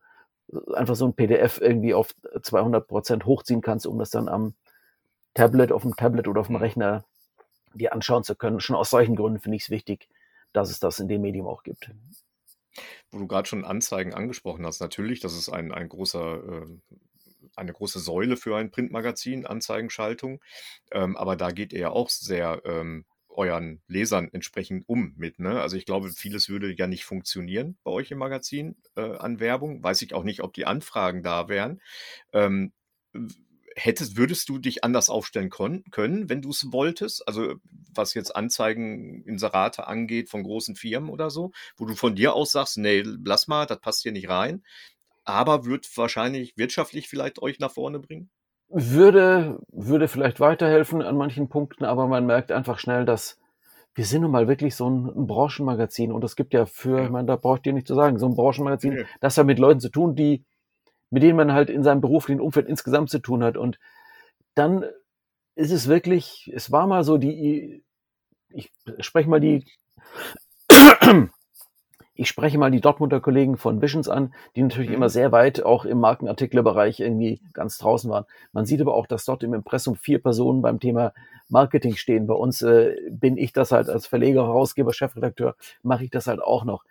einfach so ein PDF irgendwie auf 200 Prozent hochziehen kannst, um das dann am Tablet, auf dem Tablet oder auf dem Rechner dir anschauen zu können. Schon aus solchen Gründen finde ich es wichtig, dass es das in dem Medium auch gibt. Wo du gerade schon Anzeigen angesprochen hast, natürlich, das ist ein, ein großer, äh, eine große Säule für ein Printmagazin, Anzeigenschaltung. Ähm, aber da geht er ja auch sehr ähm, euren Lesern entsprechend um mit. Ne? Also ich glaube, vieles würde ja nicht funktionieren bei euch im Magazin äh, an Werbung. Weiß ich auch nicht, ob die Anfragen da wären. Ähm, hättest, würdest du dich anders aufstellen können, wenn du es wolltest? Also was jetzt Anzeigen, Inserate angeht von großen Firmen oder so, wo du von dir aus sagst, nee, lass mal, das passt hier nicht rein. Aber wird wahrscheinlich wirtschaftlich vielleicht euch nach vorne bringen? Würde, würde vielleicht weiterhelfen an manchen Punkten, aber man merkt einfach schnell, dass wir sind nun mal wirklich so ein, ein Branchenmagazin und es gibt ja für, ja. ich meine, da braucht ihr nicht zu sagen, so ein Branchenmagazin, ja. das hat mit Leuten zu tun, die, mit denen man halt in seinem beruflichen Umfeld insgesamt zu tun hat und dann ist es wirklich, es war mal so die, ich spreche mal die ich spreche mal die Dortmunder Kollegen von Visions an, die natürlich mhm. immer sehr weit auch im Markenartiklerbereich irgendwie ganz draußen waren. Man sieht aber auch, dass dort im Impressum vier Personen beim Thema Marketing stehen. Bei uns äh, bin ich das halt als Verleger, Herausgeber, Chefredakteur, mache ich das halt auch noch.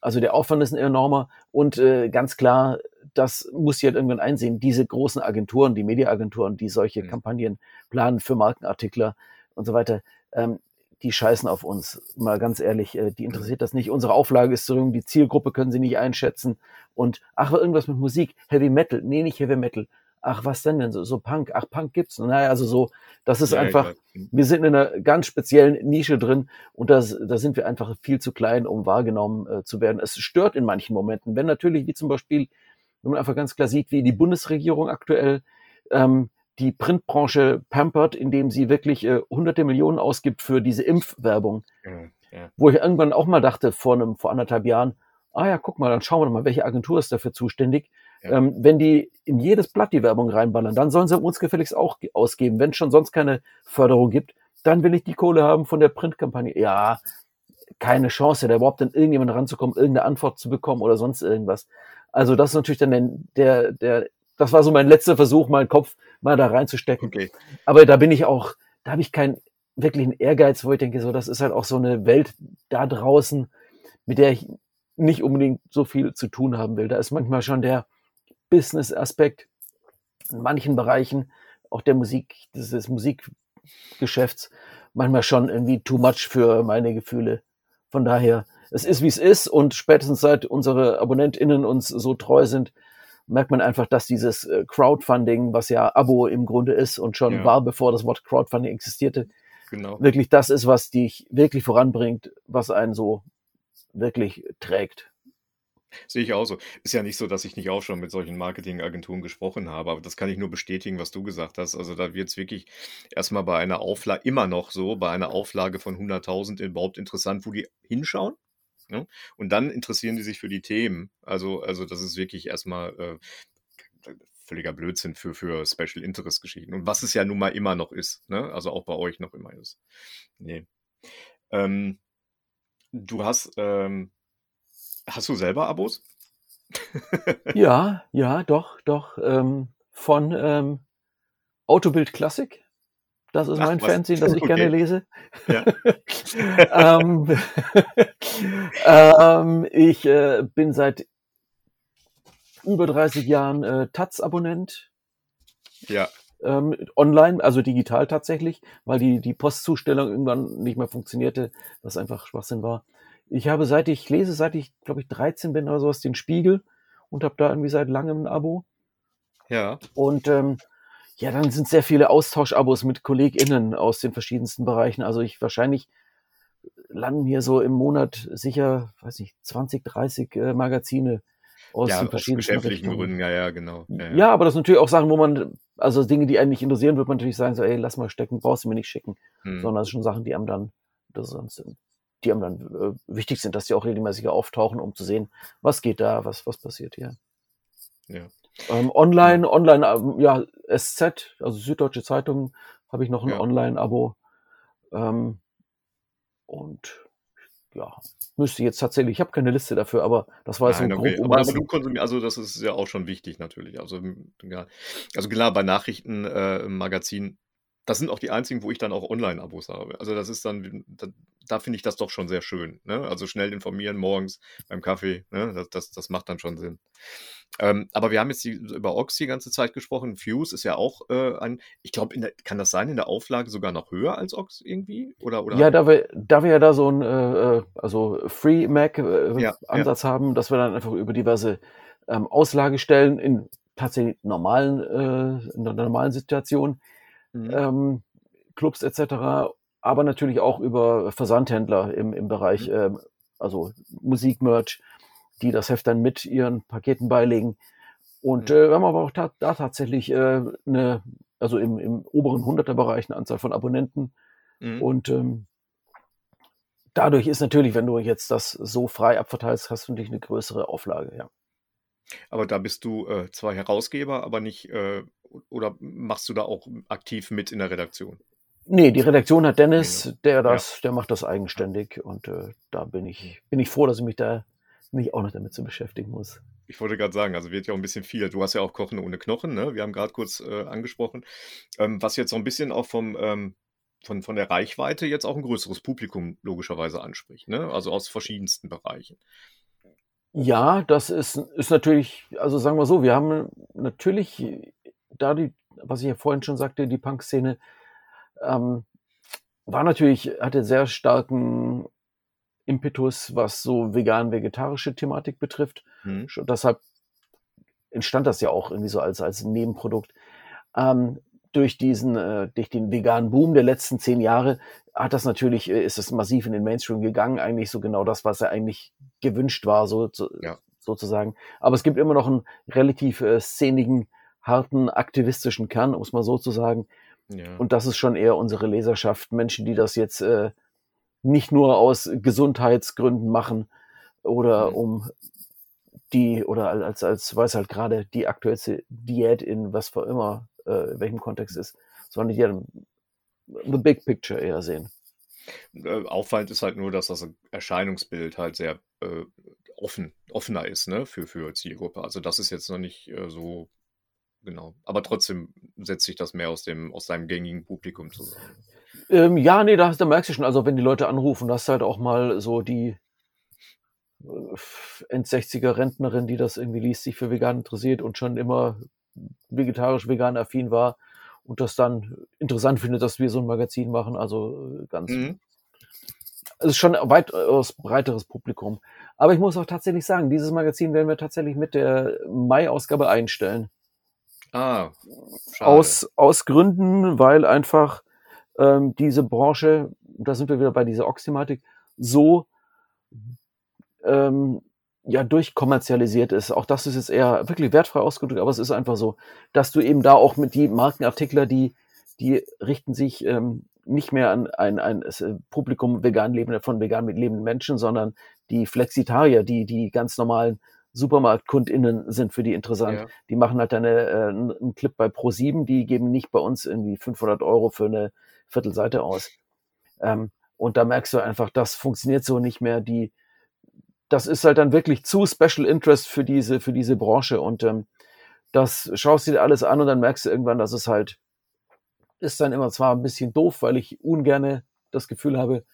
Also der Aufwand ist ein enormer und äh, ganz klar, das muss ich halt irgendwann einsehen. Diese großen Agenturen, die Mediaagenturen, die solche mhm. Kampagnen planen für Markenartikler und so weiter, ähm, die scheißen auf uns. Mal ganz ehrlich, äh, die interessiert das nicht. Unsere Auflage ist zu die Zielgruppe können sie nicht einschätzen. Und ach, irgendwas mit Musik, Heavy Metal. Nee, nicht Heavy Metal. Ach, was denn denn so, so Punk? Ach, Punk gibt's. Naja, also so, das ist ja, einfach, wir sind in einer ganz speziellen Nische drin und das, da sind wir einfach viel zu klein, um wahrgenommen äh, zu werden. Es stört in manchen Momenten. Wenn natürlich, wie zum Beispiel, wenn man einfach ganz klar sieht, wie die Bundesregierung aktuell ähm, die Printbranche pampert, indem sie wirklich äh, hunderte Millionen ausgibt für diese Impfwerbung. Ja, ja. Wo ich irgendwann auch mal dachte, vor einem, vor anderthalb Jahren, ah ja, guck mal, dann schauen wir doch mal, welche Agentur ist dafür zuständig. Ja. Ähm, wenn die in jedes Blatt die Werbung reinballern, dann sollen sie uns gefälligst auch ausgeben. Wenn es schon sonst keine Förderung gibt, dann will ich die Kohle haben von der Printkampagne. Ja, keine Chance, da überhaupt an irgendjemand ranzukommen, irgendeine Antwort zu bekommen oder sonst irgendwas. Also das ist natürlich dann der, der das war so mein letzter Versuch, meinen Kopf mal da reinzustecken. Okay. Aber da bin ich auch, da habe ich keinen wirklichen Ehrgeiz, wo ich denke, so, das ist halt auch so eine Welt da draußen, mit der ich nicht unbedingt so viel zu tun haben will. Da ist manchmal schon der Business-Aspekt in manchen Bereichen, auch der Musik, des Musikgeschäfts, manchmal schon irgendwie too much für meine Gefühle. Von daher, es ist wie es ist und spätestens seit unsere AbonnentInnen uns so treu sind, merkt man einfach, dass dieses äh, Crowdfunding, was ja Abo im Grunde ist und schon ja. war, bevor das Wort Crowdfunding existierte, genau. wirklich das ist, was dich wirklich voranbringt, was einen so wirklich trägt. Sehe ich auch so. Ist ja nicht so, dass ich nicht auch schon mit solchen Marketingagenturen gesprochen habe, aber das kann ich nur bestätigen, was du gesagt hast. Also da wird es wirklich erstmal bei einer Auflage, immer noch so, bei einer Auflage von 100.000 überhaupt interessant, wo die hinschauen. Ne? Und dann interessieren die sich für die Themen. Also, also das ist wirklich erstmal äh, völliger Blödsinn für, für Special Interest Geschichten. Und was es ja nun mal immer noch ist. Ne? Also auch bei euch noch immer ist. Nee. Ähm, du hast, ähm, hast du selber Abos? ja, ja, doch, doch. Ähm, von ähm, Autobild Classic das ist Ach, mein was? Fernsehen, das ich okay. gerne lese. Ja. ähm, ähm, ich äh, bin seit über 30 Jahren äh, Taz-Abonnent. Ja. Ähm, online, also digital tatsächlich, weil die, die Postzustellung irgendwann nicht mehr funktionierte, was einfach Schwachsinn war. Ich habe seit ich lese, seit ich, glaube ich, 13 bin oder sowas, den Spiegel und habe da irgendwie seit langem ein Abo. Ja. Und ähm, ja, dann sind sehr viele Austauschabos mit KollegInnen aus den verschiedensten Bereichen. Also ich wahrscheinlich landen hier so im Monat sicher, weiß ich, 20, 30 äh, Magazine aus ja, den verschiedenen geschäftlichen Richtungen. Gründen, ja, ja, genau. Ja, ja. ja, aber das sind natürlich auch Sachen, wo man, also Dinge, die einen nicht interessieren, wird man natürlich sagen, so, ey, lass mal stecken, brauchst du mir nicht schicken. Hm. Sondern das sind schon Sachen, die einem dann, das sind, die einem dann äh, wichtig sind, dass die auch regelmäßig auftauchen, um zu sehen, was geht da, was, was passiert hier. Ja. Ähm, online, online, ähm, ja, SZ, also Süddeutsche Zeitung, habe ich noch ein ja. Online-Abo. Ähm, und ja, müsste jetzt tatsächlich, ich habe keine Liste dafür, aber das war jetzt Nein, ein okay. aber, aber, du konsumierst, also das ist ja auch schon wichtig natürlich. Also, ja, also klar, bei Nachrichtenmagazinen, äh, das sind auch die einzigen, wo ich dann auch Online-Abos habe. Also das ist dann, da, da finde ich das doch schon sehr schön. Ne? Also schnell informieren morgens beim Kaffee, ne? das, das, das macht dann schon Sinn. Ähm, aber wir haben jetzt die, über Ox die ganze Zeit gesprochen. Fuse ist ja auch äh, ein, ich glaube, kann das sein, in der Auflage sogar noch höher als Ox irgendwie? Oder, oder? Ja, da wir, da wir ja da so ein äh, äh also Free Mac äh, ja, Ansatz ja. haben, dass wir dann einfach über diverse ähm, Auslagestellen in tatsächlich normalen, äh, in der normalen Situation, mhm. ähm, Clubs etc., aber natürlich auch über Versandhändler im, im Bereich, mhm. ähm, also Musikmerch, die das Heft dann mit ihren Paketen beilegen. Und äh, wir haben aber auch ta da tatsächlich äh, eine, also im, im oberen 100er-Bereich eine Anzahl von Abonnenten. Mhm. Und ähm, dadurch ist natürlich, wenn du jetzt das so frei abverteilst, hast du natürlich eine größere Auflage, ja. Aber da bist du äh, zwar Herausgeber, aber nicht, äh, oder machst du da auch aktiv mit in der Redaktion? Nee, die Redaktion hat Dennis, der das, ja. der macht das eigenständig und äh, da bin ich, bin ich froh, dass ich mich da nicht auch noch damit zu beschäftigen muss. Ich wollte gerade sagen, also wird ja auch ein bisschen viel. Du hast ja auch Kochen ohne Knochen, ne? Wir haben gerade kurz äh, angesprochen. Ähm, was jetzt so ein bisschen auch vom, ähm, von, von der Reichweite jetzt auch ein größeres Publikum logischerweise anspricht, ne? Also aus verschiedensten Bereichen. Ja, das ist, ist natürlich, also sagen wir so, wir haben natürlich da die, was ich ja vorhin schon sagte, die Punk-Szene ähm, war natürlich, hatte sehr starken Impetus, was so vegan-vegetarische Thematik betrifft. Mhm. Deshalb entstand das ja auch irgendwie so als, als Nebenprodukt. Ähm, durch diesen, äh, durch den veganen Boom der letzten zehn Jahre hat das natürlich, äh, ist es massiv in den Mainstream gegangen, eigentlich so genau das, was ja eigentlich gewünscht war, so, so ja. sozusagen. Aber es gibt immer noch einen relativ äh, szenigen, harten, aktivistischen Kern, um es mal so zu sagen. Ja. Und das ist schon eher unsere Leserschaft, Menschen, die das jetzt äh, nicht nur aus Gesundheitsgründen machen oder mhm. um die oder als als weiß halt gerade die aktuellste Diät in was für immer äh, welchem Kontext ist, sondern die dann the big picture eher sehen. Äh, auffallend ist halt nur, dass das Erscheinungsbild halt sehr äh, offen, offener ist, ne, für, für Zielgruppe. Also das ist jetzt noch nicht äh, so genau. Aber trotzdem setzt sich das mehr aus dem, aus seinem gängigen Publikum zusammen. Ähm, ja, nee, da, da merkst du schon, also wenn die Leute anrufen, das ist halt auch mal so die äh, End-60er Rentnerin, die das irgendwie liest, sich für vegan interessiert und schon immer vegetarisch, vegan affin war und das dann interessant findet, dass wir so ein Magazin machen. Also äh, ganz. Mhm. Es ist schon ein weitaus breiteres Publikum. Aber ich muss auch tatsächlich sagen, dieses Magazin werden wir tatsächlich mit der Mai-Ausgabe einstellen. Ah, schade. Aus, aus Gründen, weil einfach ähm, diese Branche, da sind wir wieder bei dieser Ox-Thematik, so ähm, ja durchkommerzialisiert ist. Auch das ist jetzt eher wirklich wertfrei ausgedrückt, aber es ist einfach so, dass du eben da auch mit die Markenartikler, die, die richten sich ähm, nicht mehr an ein, ein, ein Publikum vegan lebende, von vegan lebenden Menschen, sondern die Flexitarier, die, die ganz normalen SupermarktkundInnen sind für die interessant. Ja. Die machen halt eine, äh, einen Clip bei Pro7, die geben nicht bei uns irgendwie 500 Euro für eine Viertelseite aus. Ähm, und da merkst du einfach, das funktioniert so nicht mehr. Die, das ist halt dann wirklich zu Special Interest für diese, für diese Branche. Und ähm, das schaust du dir alles an und dann merkst du irgendwann, dass es halt ist dann immer zwar ein bisschen doof, weil ich ungerne das Gefühl habe,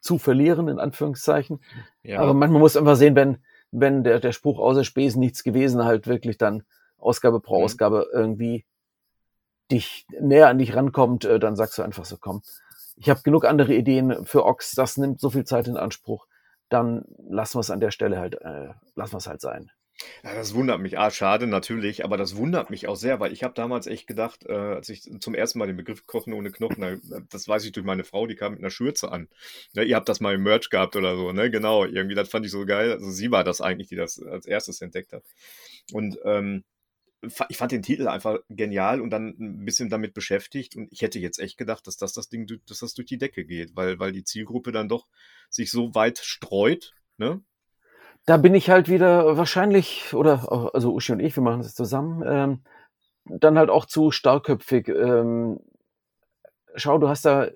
zu verlieren, in Anführungszeichen. Ja. Aber manchmal muss einfach sehen, wenn, wenn der, der Spruch außer Spesen nichts gewesen halt wirklich dann Ausgabe pro mhm. Ausgabe irgendwie dich näher an dich rankommt, äh, dann sagst du einfach so, komm, ich habe genug andere Ideen für Ox, das nimmt so viel Zeit in Anspruch, dann lassen wir es an der Stelle halt, äh, lassen wir es halt sein. Ja, das wundert mich. Ah, schade natürlich, aber das wundert mich auch sehr, weil ich habe damals echt gedacht, äh, als ich zum ersten Mal den Begriff Kochen ohne Knochen, das weiß ich durch meine Frau, die kam mit einer Schürze an. Ne, ihr habt das mal im Merch gehabt oder so, ne? Genau, irgendwie, das fand ich so geil. Also sie war das eigentlich, die das als erstes entdeckt hat. Und ähm, ich fand den Titel einfach genial und dann ein bisschen damit beschäftigt und ich hätte jetzt echt gedacht, dass das das Ding, dass das durch die Decke geht, weil, weil die Zielgruppe dann doch sich so weit streut, ne? Da bin ich halt wieder wahrscheinlich, oder also Uschi und ich, wir machen das zusammen, ähm, dann halt auch zu starkköpfig. Ähm, schau, du hast da,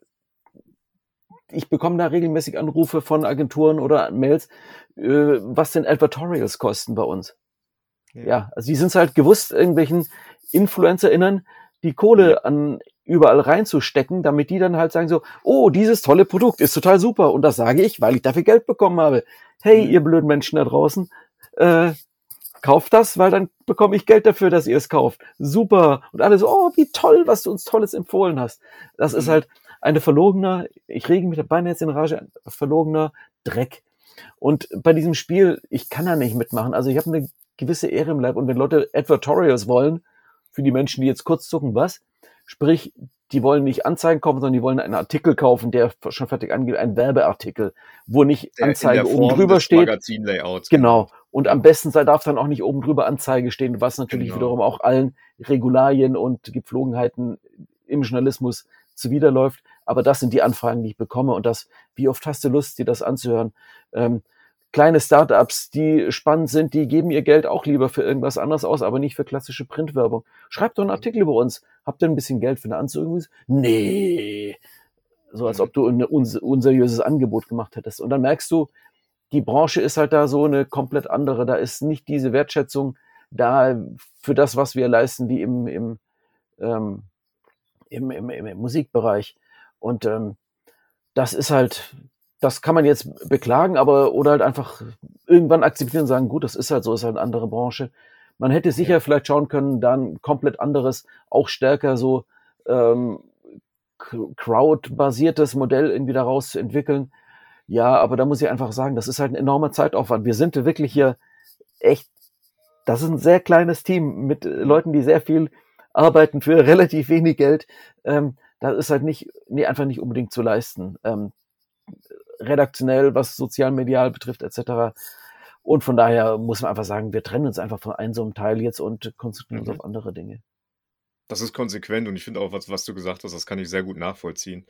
ich bekomme da regelmäßig Anrufe von Agenturen oder Mails, äh, was denn Advertorials kosten bei uns. Ja, ja also die sind halt gewusst, irgendwelchen InfluencerInnen die Kohle an überall reinzustecken, damit die dann halt sagen so, oh, dieses tolle Produkt ist total super. Und das sage ich, weil ich dafür Geld bekommen habe. Hey, ihr blöden Menschen da draußen, äh, kauft das, weil dann bekomme ich Geld dafür, dass ihr es kauft. Super. Und alle so, oh, wie toll, was du uns Tolles empfohlen hast. Das ist mhm. halt eine verlogener, ich rege mich dabei jetzt in Rage, ein verlogener Dreck. Und bei diesem Spiel, ich kann da nicht mitmachen. Also ich habe eine gewisse Ehre im Leib und wenn Leute Advertorials wollen, für die Menschen, die jetzt kurz zucken, was? Sprich, die wollen nicht Anzeigen kaufen, sondern die wollen einen Artikel kaufen, der schon fertig angeht, ein Werbeartikel, wo nicht Anzeige oben drüber steht. Magazinlayouts. Genau. Und am besten sei darf dann auch nicht oben drüber Anzeige stehen, was natürlich genau. wiederum auch allen Regularien und Gepflogenheiten im Journalismus zuwiderläuft. Aber das sind die Anfragen, die ich bekomme. Und das, wie oft hast du Lust, dir das anzuhören? Ähm, kleine Startups, die spannend sind, die geben ihr Geld auch lieber für irgendwas anderes aus, aber nicht für klassische Printwerbung. Schreibt doch einen Artikel über uns. Habt ihr ein bisschen Geld für eine Anzug? Nee. So als ob du ein unseriöses Angebot gemacht hättest. Und dann merkst du, die Branche ist halt da so eine komplett andere. Da ist nicht diese Wertschätzung da für das, was wir leisten, wie im, im, ähm, im, im, im Musikbereich. Und ähm, das ist halt, das kann man jetzt beklagen, aber oder halt einfach irgendwann akzeptieren und sagen, gut, das ist halt so, ist halt eine andere Branche. Man hätte sicher ja. vielleicht schauen können, dann komplett anderes, auch stärker so ähm, Crowd-basiertes Modell irgendwie daraus zu entwickeln. Ja, aber da muss ich einfach sagen, das ist halt ein enormer Zeitaufwand. Wir sind wirklich hier echt, das ist ein sehr kleines Team mit Leuten, die sehr viel arbeiten für relativ wenig Geld. Ähm, das ist halt nicht, nee, einfach nicht unbedingt zu leisten. Ähm, redaktionell, was sozialmedial betrifft, etc. Und von daher muss man einfach sagen, wir trennen uns einfach von einem so einem Teil jetzt und konzentrieren mhm. uns auf andere Dinge. Das ist konsequent und ich finde auch, was, was du gesagt hast, das kann ich sehr gut nachvollziehen.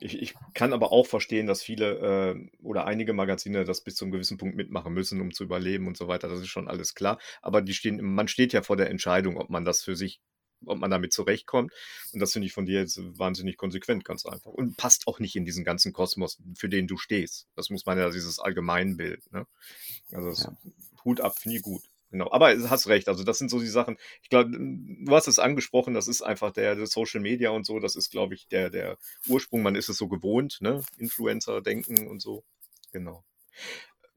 Ich, ich kann aber auch verstehen, dass viele äh, oder einige Magazine das bis zu einem gewissen Punkt mitmachen müssen, um zu überleben und so weiter. Das ist schon alles klar. Aber die stehen, man steht ja vor der Entscheidung, ob man das für sich ob man damit zurechtkommt. Und das finde ich von dir jetzt wahnsinnig konsequent, ganz einfach. Und passt auch nicht in diesen ganzen Kosmos, für den du stehst. Das muss man ja, dieses Allgemeinbild. Ne? Also das ja. Hut ab, finde ich gut. Genau, aber du hast recht. Also das sind so die Sachen. Ich glaube, du hast es angesprochen. Das ist einfach der, der, Social Media und so. Das ist, glaube ich, der der Ursprung. Man ist es so gewohnt, ne? Influencer denken und so. Genau.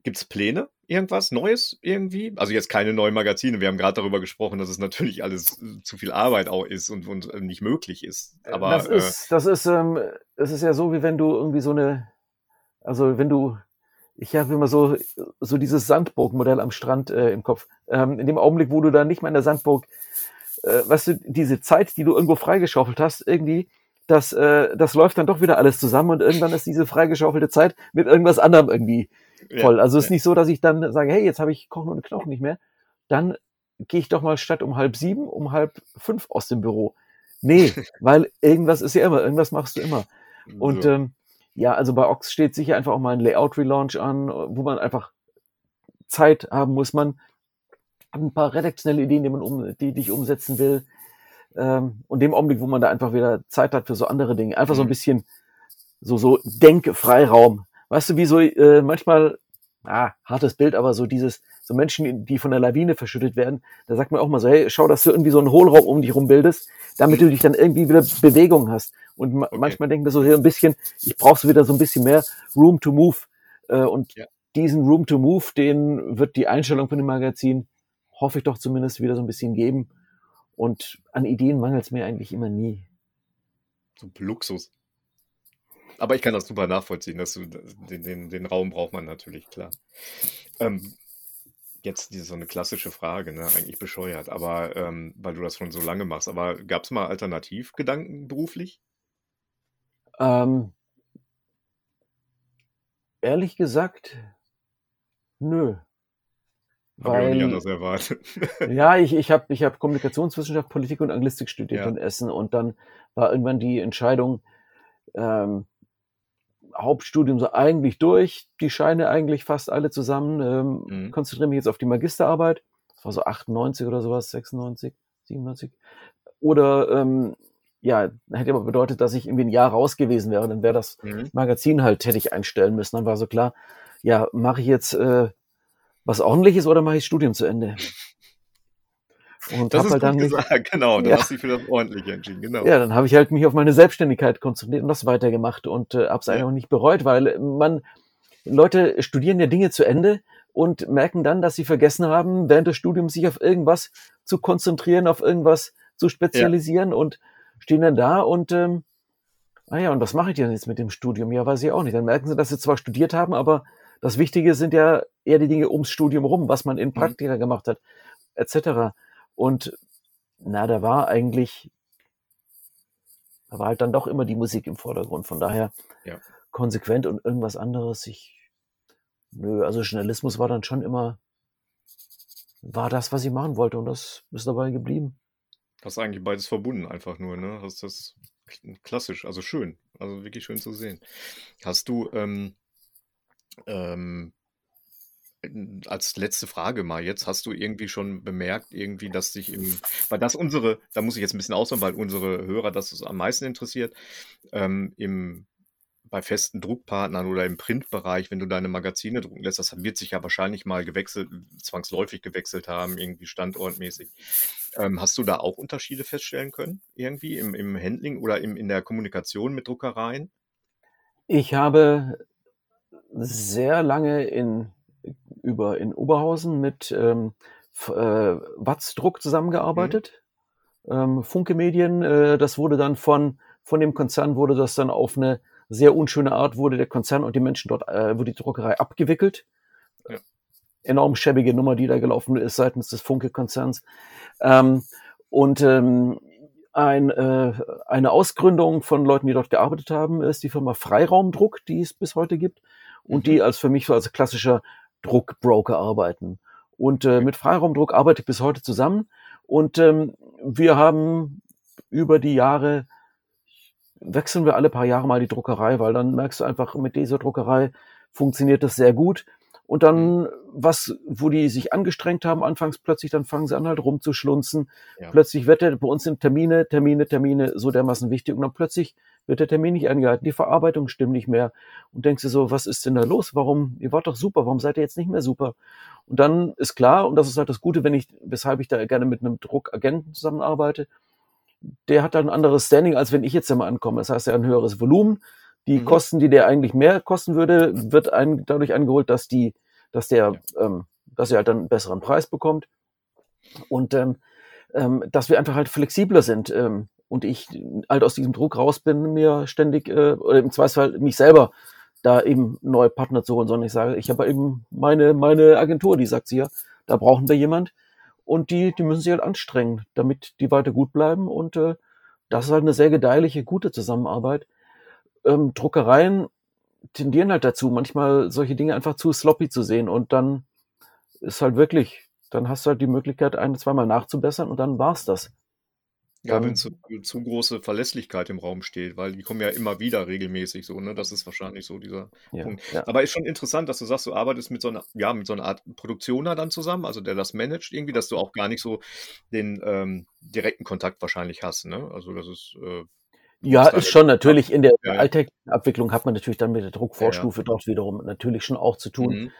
Gibt es Pläne? Irgendwas Neues irgendwie? Also jetzt keine neuen Magazine. Wir haben gerade darüber gesprochen, dass es natürlich alles äh, zu viel Arbeit auch ist und, und äh, nicht möglich ist. Äh, Aber das ist, äh, das ist, ähm, das ist ja so, wie wenn du irgendwie so eine, also wenn du, ich habe immer so, so dieses Sandburg-Modell am Strand äh, im Kopf. Ähm, in dem Augenblick, wo du da nicht mehr in der Sandburg, äh, weißt du, diese Zeit, die du irgendwo freigeschaufelt hast, irgendwie, das, äh, das läuft dann doch wieder alles zusammen und irgendwann ist diese freigeschaufelte Zeit mit irgendwas anderem irgendwie voll. Also es ist nicht so, dass ich dann sage, hey, jetzt habe ich Kochen und Knochen nicht mehr. Dann gehe ich doch mal statt um halb sieben, um halb fünf aus dem Büro. Nee, weil irgendwas ist ja immer, irgendwas machst du immer. Und so. ähm, ja, also bei Ox steht sicher einfach auch mal ein Layout-Relaunch an, wo man einfach Zeit haben muss. Man hat ein paar redaktionelle Ideen, die man um, die, die ich umsetzen will. Ähm, und dem Augenblick, wo man da einfach wieder Zeit hat für so andere Dinge, einfach so ein mhm. bisschen so, so Denkfreiraum weißt du, wie so äh, manchmal, ah, hartes Bild, aber so dieses, so Menschen, die von der Lawine verschüttet werden, da sagt man auch mal so, hey, schau, dass du irgendwie so einen Hohlraum um dich rum bildest, damit du dich dann irgendwie wieder Bewegung hast. Und ma okay. manchmal denken wir so hier ein bisschen, ich brauche so wieder so ein bisschen mehr Room to Move. Äh, und ja. diesen Room to Move, den wird die Einstellung von dem Magazin, hoffe ich doch zumindest, wieder so ein bisschen geben. Und an Ideen mangelt es mir eigentlich immer nie. So Luxus. Aber ich kann das super nachvollziehen. Dass du, den, den, den Raum braucht man natürlich, klar. Ähm, jetzt diese so eine klassische Frage, ne? eigentlich bescheuert, aber ähm, weil du das schon so lange machst. Aber gab es mal Alternativgedanken beruflich? Ähm, ehrlich gesagt, nö. Habe ich auch nicht anders erwartet. ja, ich, ich habe ich hab Kommunikationswissenschaft, Politik und Anglistik studiert ja. in Essen und dann war irgendwann die Entscheidung, ähm, Hauptstudium so eigentlich durch, die Scheine eigentlich fast alle zusammen. Ähm, mhm. Konzentriere mich jetzt auf die Magisterarbeit. Das war so 98 oder sowas, 96, 97. Oder ähm, ja, hätte aber bedeutet, dass ich irgendwie ein Jahr raus gewesen wäre. Dann wäre das mhm. Magazin halt, hätte ich einstellen müssen. Dann war so klar, ja, mache ich jetzt äh, was ordentliches oder mache ich Studium zu Ende? Und das ist halt dann gesagt, genau. Dann ja. hast du dich für das Ordentliche entschieden, genau. Ja, dann habe ich halt mich auf meine Selbstständigkeit konzentriert und das weitergemacht und äh, habe es ja. eigentlich auch nicht bereut, weil man, Leute studieren ja Dinge zu Ende und merken dann, dass sie vergessen haben, während des Studiums sich auf irgendwas zu konzentrieren, auf irgendwas zu spezialisieren ja. und stehen dann da und ähm, ah ja, und was mache ich denn jetzt mit dem Studium? Ja, weiß ich auch nicht. Dann merken sie, dass sie zwar studiert haben, aber das Wichtige sind ja eher die Dinge ums Studium rum, was man in mhm. Praktika mhm. gemacht hat, etc. Und na, da war eigentlich, da war halt dann doch immer die Musik im Vordergrund. Von daher ja. konsequent und irgendwas anderes. Ich, nö, also Journalismus war dann schon immer war das, was ich machen wollte und das ist dabei geblieben. Das ist eigentlich beides verbunden einfach nur, ne? Das ist das klassisch, also schön, also wirklich schön zu sehen. Hast du ähm, ähm, als letzte Frage mal jetzt, hast du irgendwie schon bemerkt, irgendwie, dass sich im, weil das unsere, da muss ich jetzt ein bisschen ausholen, weil unsere Hörer das am meisten interessiert, ähm, im bei festen Druckpartnern oder im Printbereich, wenn du deine Magazine drucken lässt, das wird sich ja wahrscheinlich mal gewechselt, zwangsläufig gewechselt haben, irgendwie standortmäßig. Ähm, hast du da auch Unterschiede feststellen können, irgendwie im, im Handling oder im, in der Kommunikation mit Druckereien? Ich habe sehr lange in, über, in Oberhausen mit ähm, äh, Watz Druck zusammengearbeitet. Mhm. Ähm, Funke Medien, äh, das wurde dann von, von dem Konzern wurde das dann auf eine sehr unschöne Art wurde der Konzern und die Menschen dort, äh, wurde die Druckerei abgewickelt. Ja. Enorm schäbige Nummer, die da gelaufen ist seitens des Funke-Konzerns. Ähm, und ähm, ein, äh, eine Ausgründung von Leuten, die dort gearbeitet haben, ist die Firma Freiraumdruck, die es bis heute gibt und mhm. die als für mich so als klassischer Druckbroker arbeiten. Und äh, mit Freiraumdruck arbeite ich bis heute zusammen. Und ähm, wir haben über die Jahre wechseln wir alle paar Jahre mal die Druckerei, weil dann merkst du einfach, mit dieser Druckerei funktioniert das sehr gut. Und dann, was, wo die sich angestrengt haben, anfangs plötzlich, dann fangen sie an halt rumzuschlunzen. Ja. Plötzlich wird der, bei uns sind Termine, Termine, Termine so dermaßen wichtig. Und dann plötzlich wird der Termin nicht eingehalten, die Verarbeitung stimmt nicht mehr. Und denkst du so, was ist denn da los? Warum, ihr wart doch super, warum seid ihr jetzt nicht mehr super? Und dann ist klar, und das ist halt das Gute, wenn ich, weshalb ich da gerne mit einem Druckagenten zusammenarbeite, der hat dann ein anderes Standing, als wenn ich jetzt einmal ankomme. Das heißt, er hat ein höheres Volumen. Die mhm. Kosten, die der eigentlich mehr kosten würde, wird ein, dadurch eingeholt, dass die, dass der, ähm, dass er halt dann einen besseren Preis bekommt. Und ähm, ähm, dass wir einfach halt flexibler sind. Ähm, und ich halt aus diesem Druck raus bin, mir ständig, äh, oder im Zweifelsfall mich selber da eben neue Partner zu holen, sondern ich sage, ich habe eben meine, meine Agentur, die sagt hier, da brauchen wir jemand, und die, die müssen sich halt anstrengen, damit die weiter gut bleiben. Und äh, das ist halt eine sehr gedeihliche, gute Zusammenarbeit. Ähm, Druckereien tendieren halt dazu, manchmal solche Dinge einfach zu sloppy zu sehen. Und dann ist halt wirklich, dann hast du halt die Möglichkeit, ein, zweimal nachzubessern und dann war's das. Ja, wenn zu, zu große Verlässlichkeit im Raum steht, weil die kommen ja immer wieder regelmäßig so, ne? Das ist wahrscheinlich so dieser ja, Punkt. Ja. Aber ist schon interessant, dass du sagst, du arbeitest mit so einer, ja, mit so einer Art Produktioner dann zusammen, also der das managt irgendwie, dass du auch gar nicht so den ähm, direkten Kontakt wahrscheinlich hast, ne? Also das ist äh, ja, ist schon natürlich in der ja, alltäglichen Abwicklung hat man natürlich dann mit der Druckvorstufe dort wiederum natürlich schon auch zu tun. Mhm.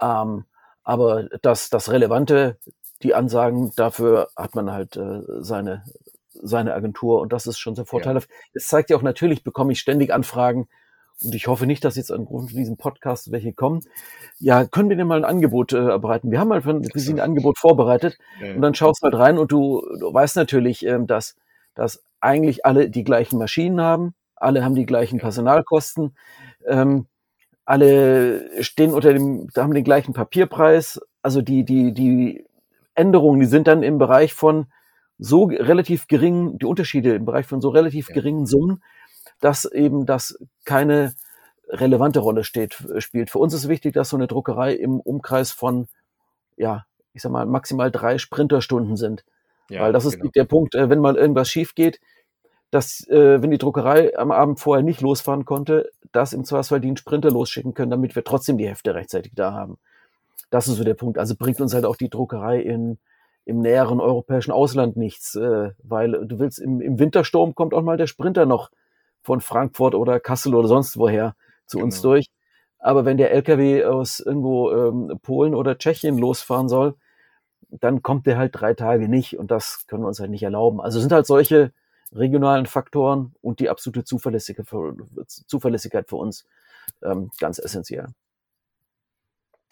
Ähm, aber das, das Relevante die Ansagen, dafür hat man halt äh, seine, seine Agentur und das ist schon sehr vorteilhaft. Ja. Es zeigt ja auch natürlich, bekomme ich ständig Anfragen und ich hoffe nicht, dass jetzt angrund von diesem Podcast welche kommen. Ja, können wir denn mal ein Angebot äh, bereiten? Wir haben mal von Sie ein Angebot vorbereitet ja. und dann schaust du halt rein und du, du weißt natürlich, ähm, dass, dass eigentlich alle die gleichen Maschinen haben, alle haben die gleichen Personalkosten, ähm, alle stehen unter dem, haben den gleichen Papierpreis, also die, die, die Änderungen, die sind dann im Bereich von so relativ geringen, die Unterschiede im Bereich von so relativ geringen Summen, dass eben das keine relevante Rolle steht, spielt. Für uns ist wichtig, dass so eine Druckerei im Umkreis von, ja, ich sag mal, maximal drei Sprinterstunden sind. Ja, Weil das ist genau. der Punkt, äh, wenn mal irgendwas schief geht, dass, äh, wenn die Druckerei am Abend vorher nicht losfahren konnte, dass im Zweifelsfall die einen Sprinter losschicken können, damit wir trotzdem die Hefte rechtzeitig da haben. Das ist so der Punkt. Also bringt uns halt auch die Druckerei in, im näheren europäischen Ausland nichts, äh, weil du willst, im, im Wintersturm kommt auch mal der Sprinter noch von Frankfurt oder Kassel oder sonst woher zu genau. uns durch. Aber wenn der LKW aus irgendwo ähm, Polen oder Tschechien losfahren soll, dann kommt der halt drei Tage nicht und das können wir uns halt nicht erlauben. Also sind halt solche regionalen Faktoren und die absolute Zuverlässigkeit für, Zuverlässigkeit für uns ähm, ganz essentiell.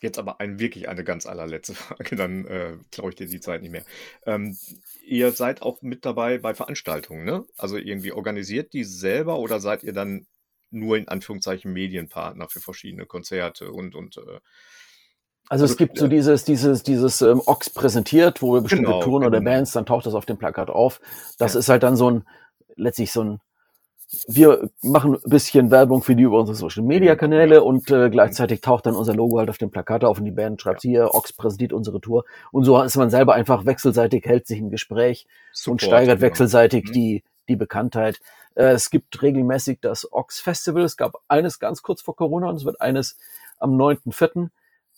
Jetzt aber ein, wirklich eine ganz allerletzte Frage, dann äh, klaue ich dir die Zeit nicht mehr. Ähm, ihr seid auch mit dabei bei Veranstaltungen, ne? Also irgendwie organisiert die selber oder seid ihr dann nur in Anführungszeichen Medienpartner für verschiedene Konzerte und, und äh, also, es gibt so dieses, dieses, dieses ähm, Ox präsentiert, wo wir bestimmte genau, Touren oder genau. Bands, dann taucht das auf dem Plakat auf. Das ja. ist halt dann so ein, letztlich so ein wir machen ein bisschen Werbung für die über unsere Social Media Kanäle und äh, gleichzeitig taucht dann unser Logo halt auf dem Plakat auf und die Band schreibt hier, Ox präsentiert unsere Tour. Und so ist man selber einfach wechselseitig, hält sich im Gespräch Support, und steigert genau. wechselseitig mhm. die, die Bekanntheit. Äh, es gibt regelmäßig das Ox Festival. Es gab eines ganz kurz vor Corona und es wird eines am 9.4.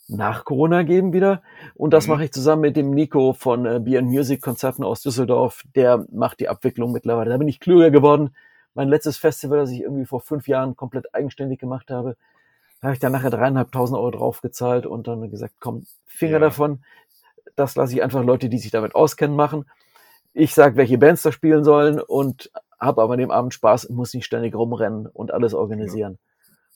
nach Corona geben wieder. Und das mhm. mache ich zusammen mit dem Nico von äh, Beer Music Konzerten aus Düsseldorf. Der macht die Abwicklung mittlerweile. Da bin ich klüger geworden mein letztes Festival, das ich irgendwie vor fünf Jahren komplett eigenständig gemacht habe, da habe ich dann nachher dreieinhalbtausend Euro draufgezahlt und dann gesagt, komm, Finger ja. davon. Das lasse ich einfach Leute, die sich damit auskennen, machen. Ich sage, welche Bands da spielen sollen und habe aber an dem Abend Spaß und muss nicht ständig rumrennen und alles organisieren. Ja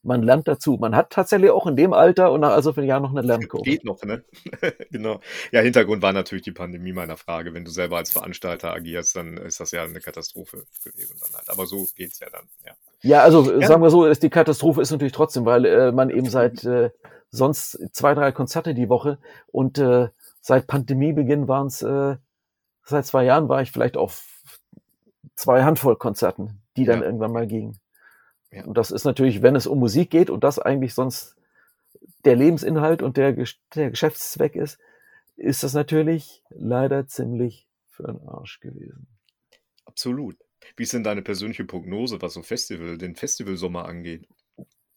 man lernt dazu. Man hat tatsächlich auch in dem Alter und nach so vielen Jahren noch eine Lernkurve. Geht noch, ne? genau. Ja, Hintergrund war natürlich die Pandemie meiner Frage. Wenn du selber als Veranstalter agierst, dann ist das ja eine Katastrophe gewesen dann halt. Aber so geht's ja dann, ja. Ja, also ja. sagen wir so, ist die Katastrophe ist natürlich trotzdem, weil äh, man eben seit äh, sonst zwei, drei Konzerte die Woche und äh, seit Pandemiebeginn waren es, äh, seit zwei Jahren war ich vielleicht auf zwei Handvoll Konzerten, die dann ja. irgendwann mal gingen. Ja. Und das ist natürlich, wenn es um Musik geht und das eigentlich sonst der Lebensinhalt und der, der Geschäftszweck ist, ist das natürlich leider ziemlich für den Arsch gewesen. Absolut. Wie ist denn deine persönliche Prognose, was so Festival, den Festivalsommer angeht?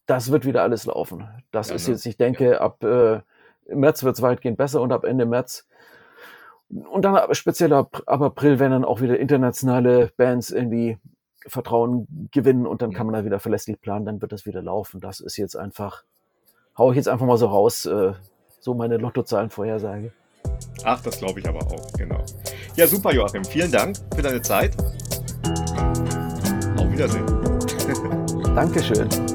Das wird wieder alles laufen. Das ja, ist ne? jetzt, ich denke, ja. ab äh, März wird es weitgehend besser und ab Ende März und dann speziell ab, ab April, wenn dann auch wieder internationale Bands irgendwie Vertrauen gewinnen und dann kann man da wieder verlässlich planen, dann wird das wieder laufen. Das ist jetzt einfach, hau ich jetzt einfach mal so raus, äh, so meine Lottozahlenvorhersage. Ach, das glaube ich aber auch, genau. Ja, super, Joachim. Vielen Dank für deine Zeit. Auf Wiedersehen. Dankeschön.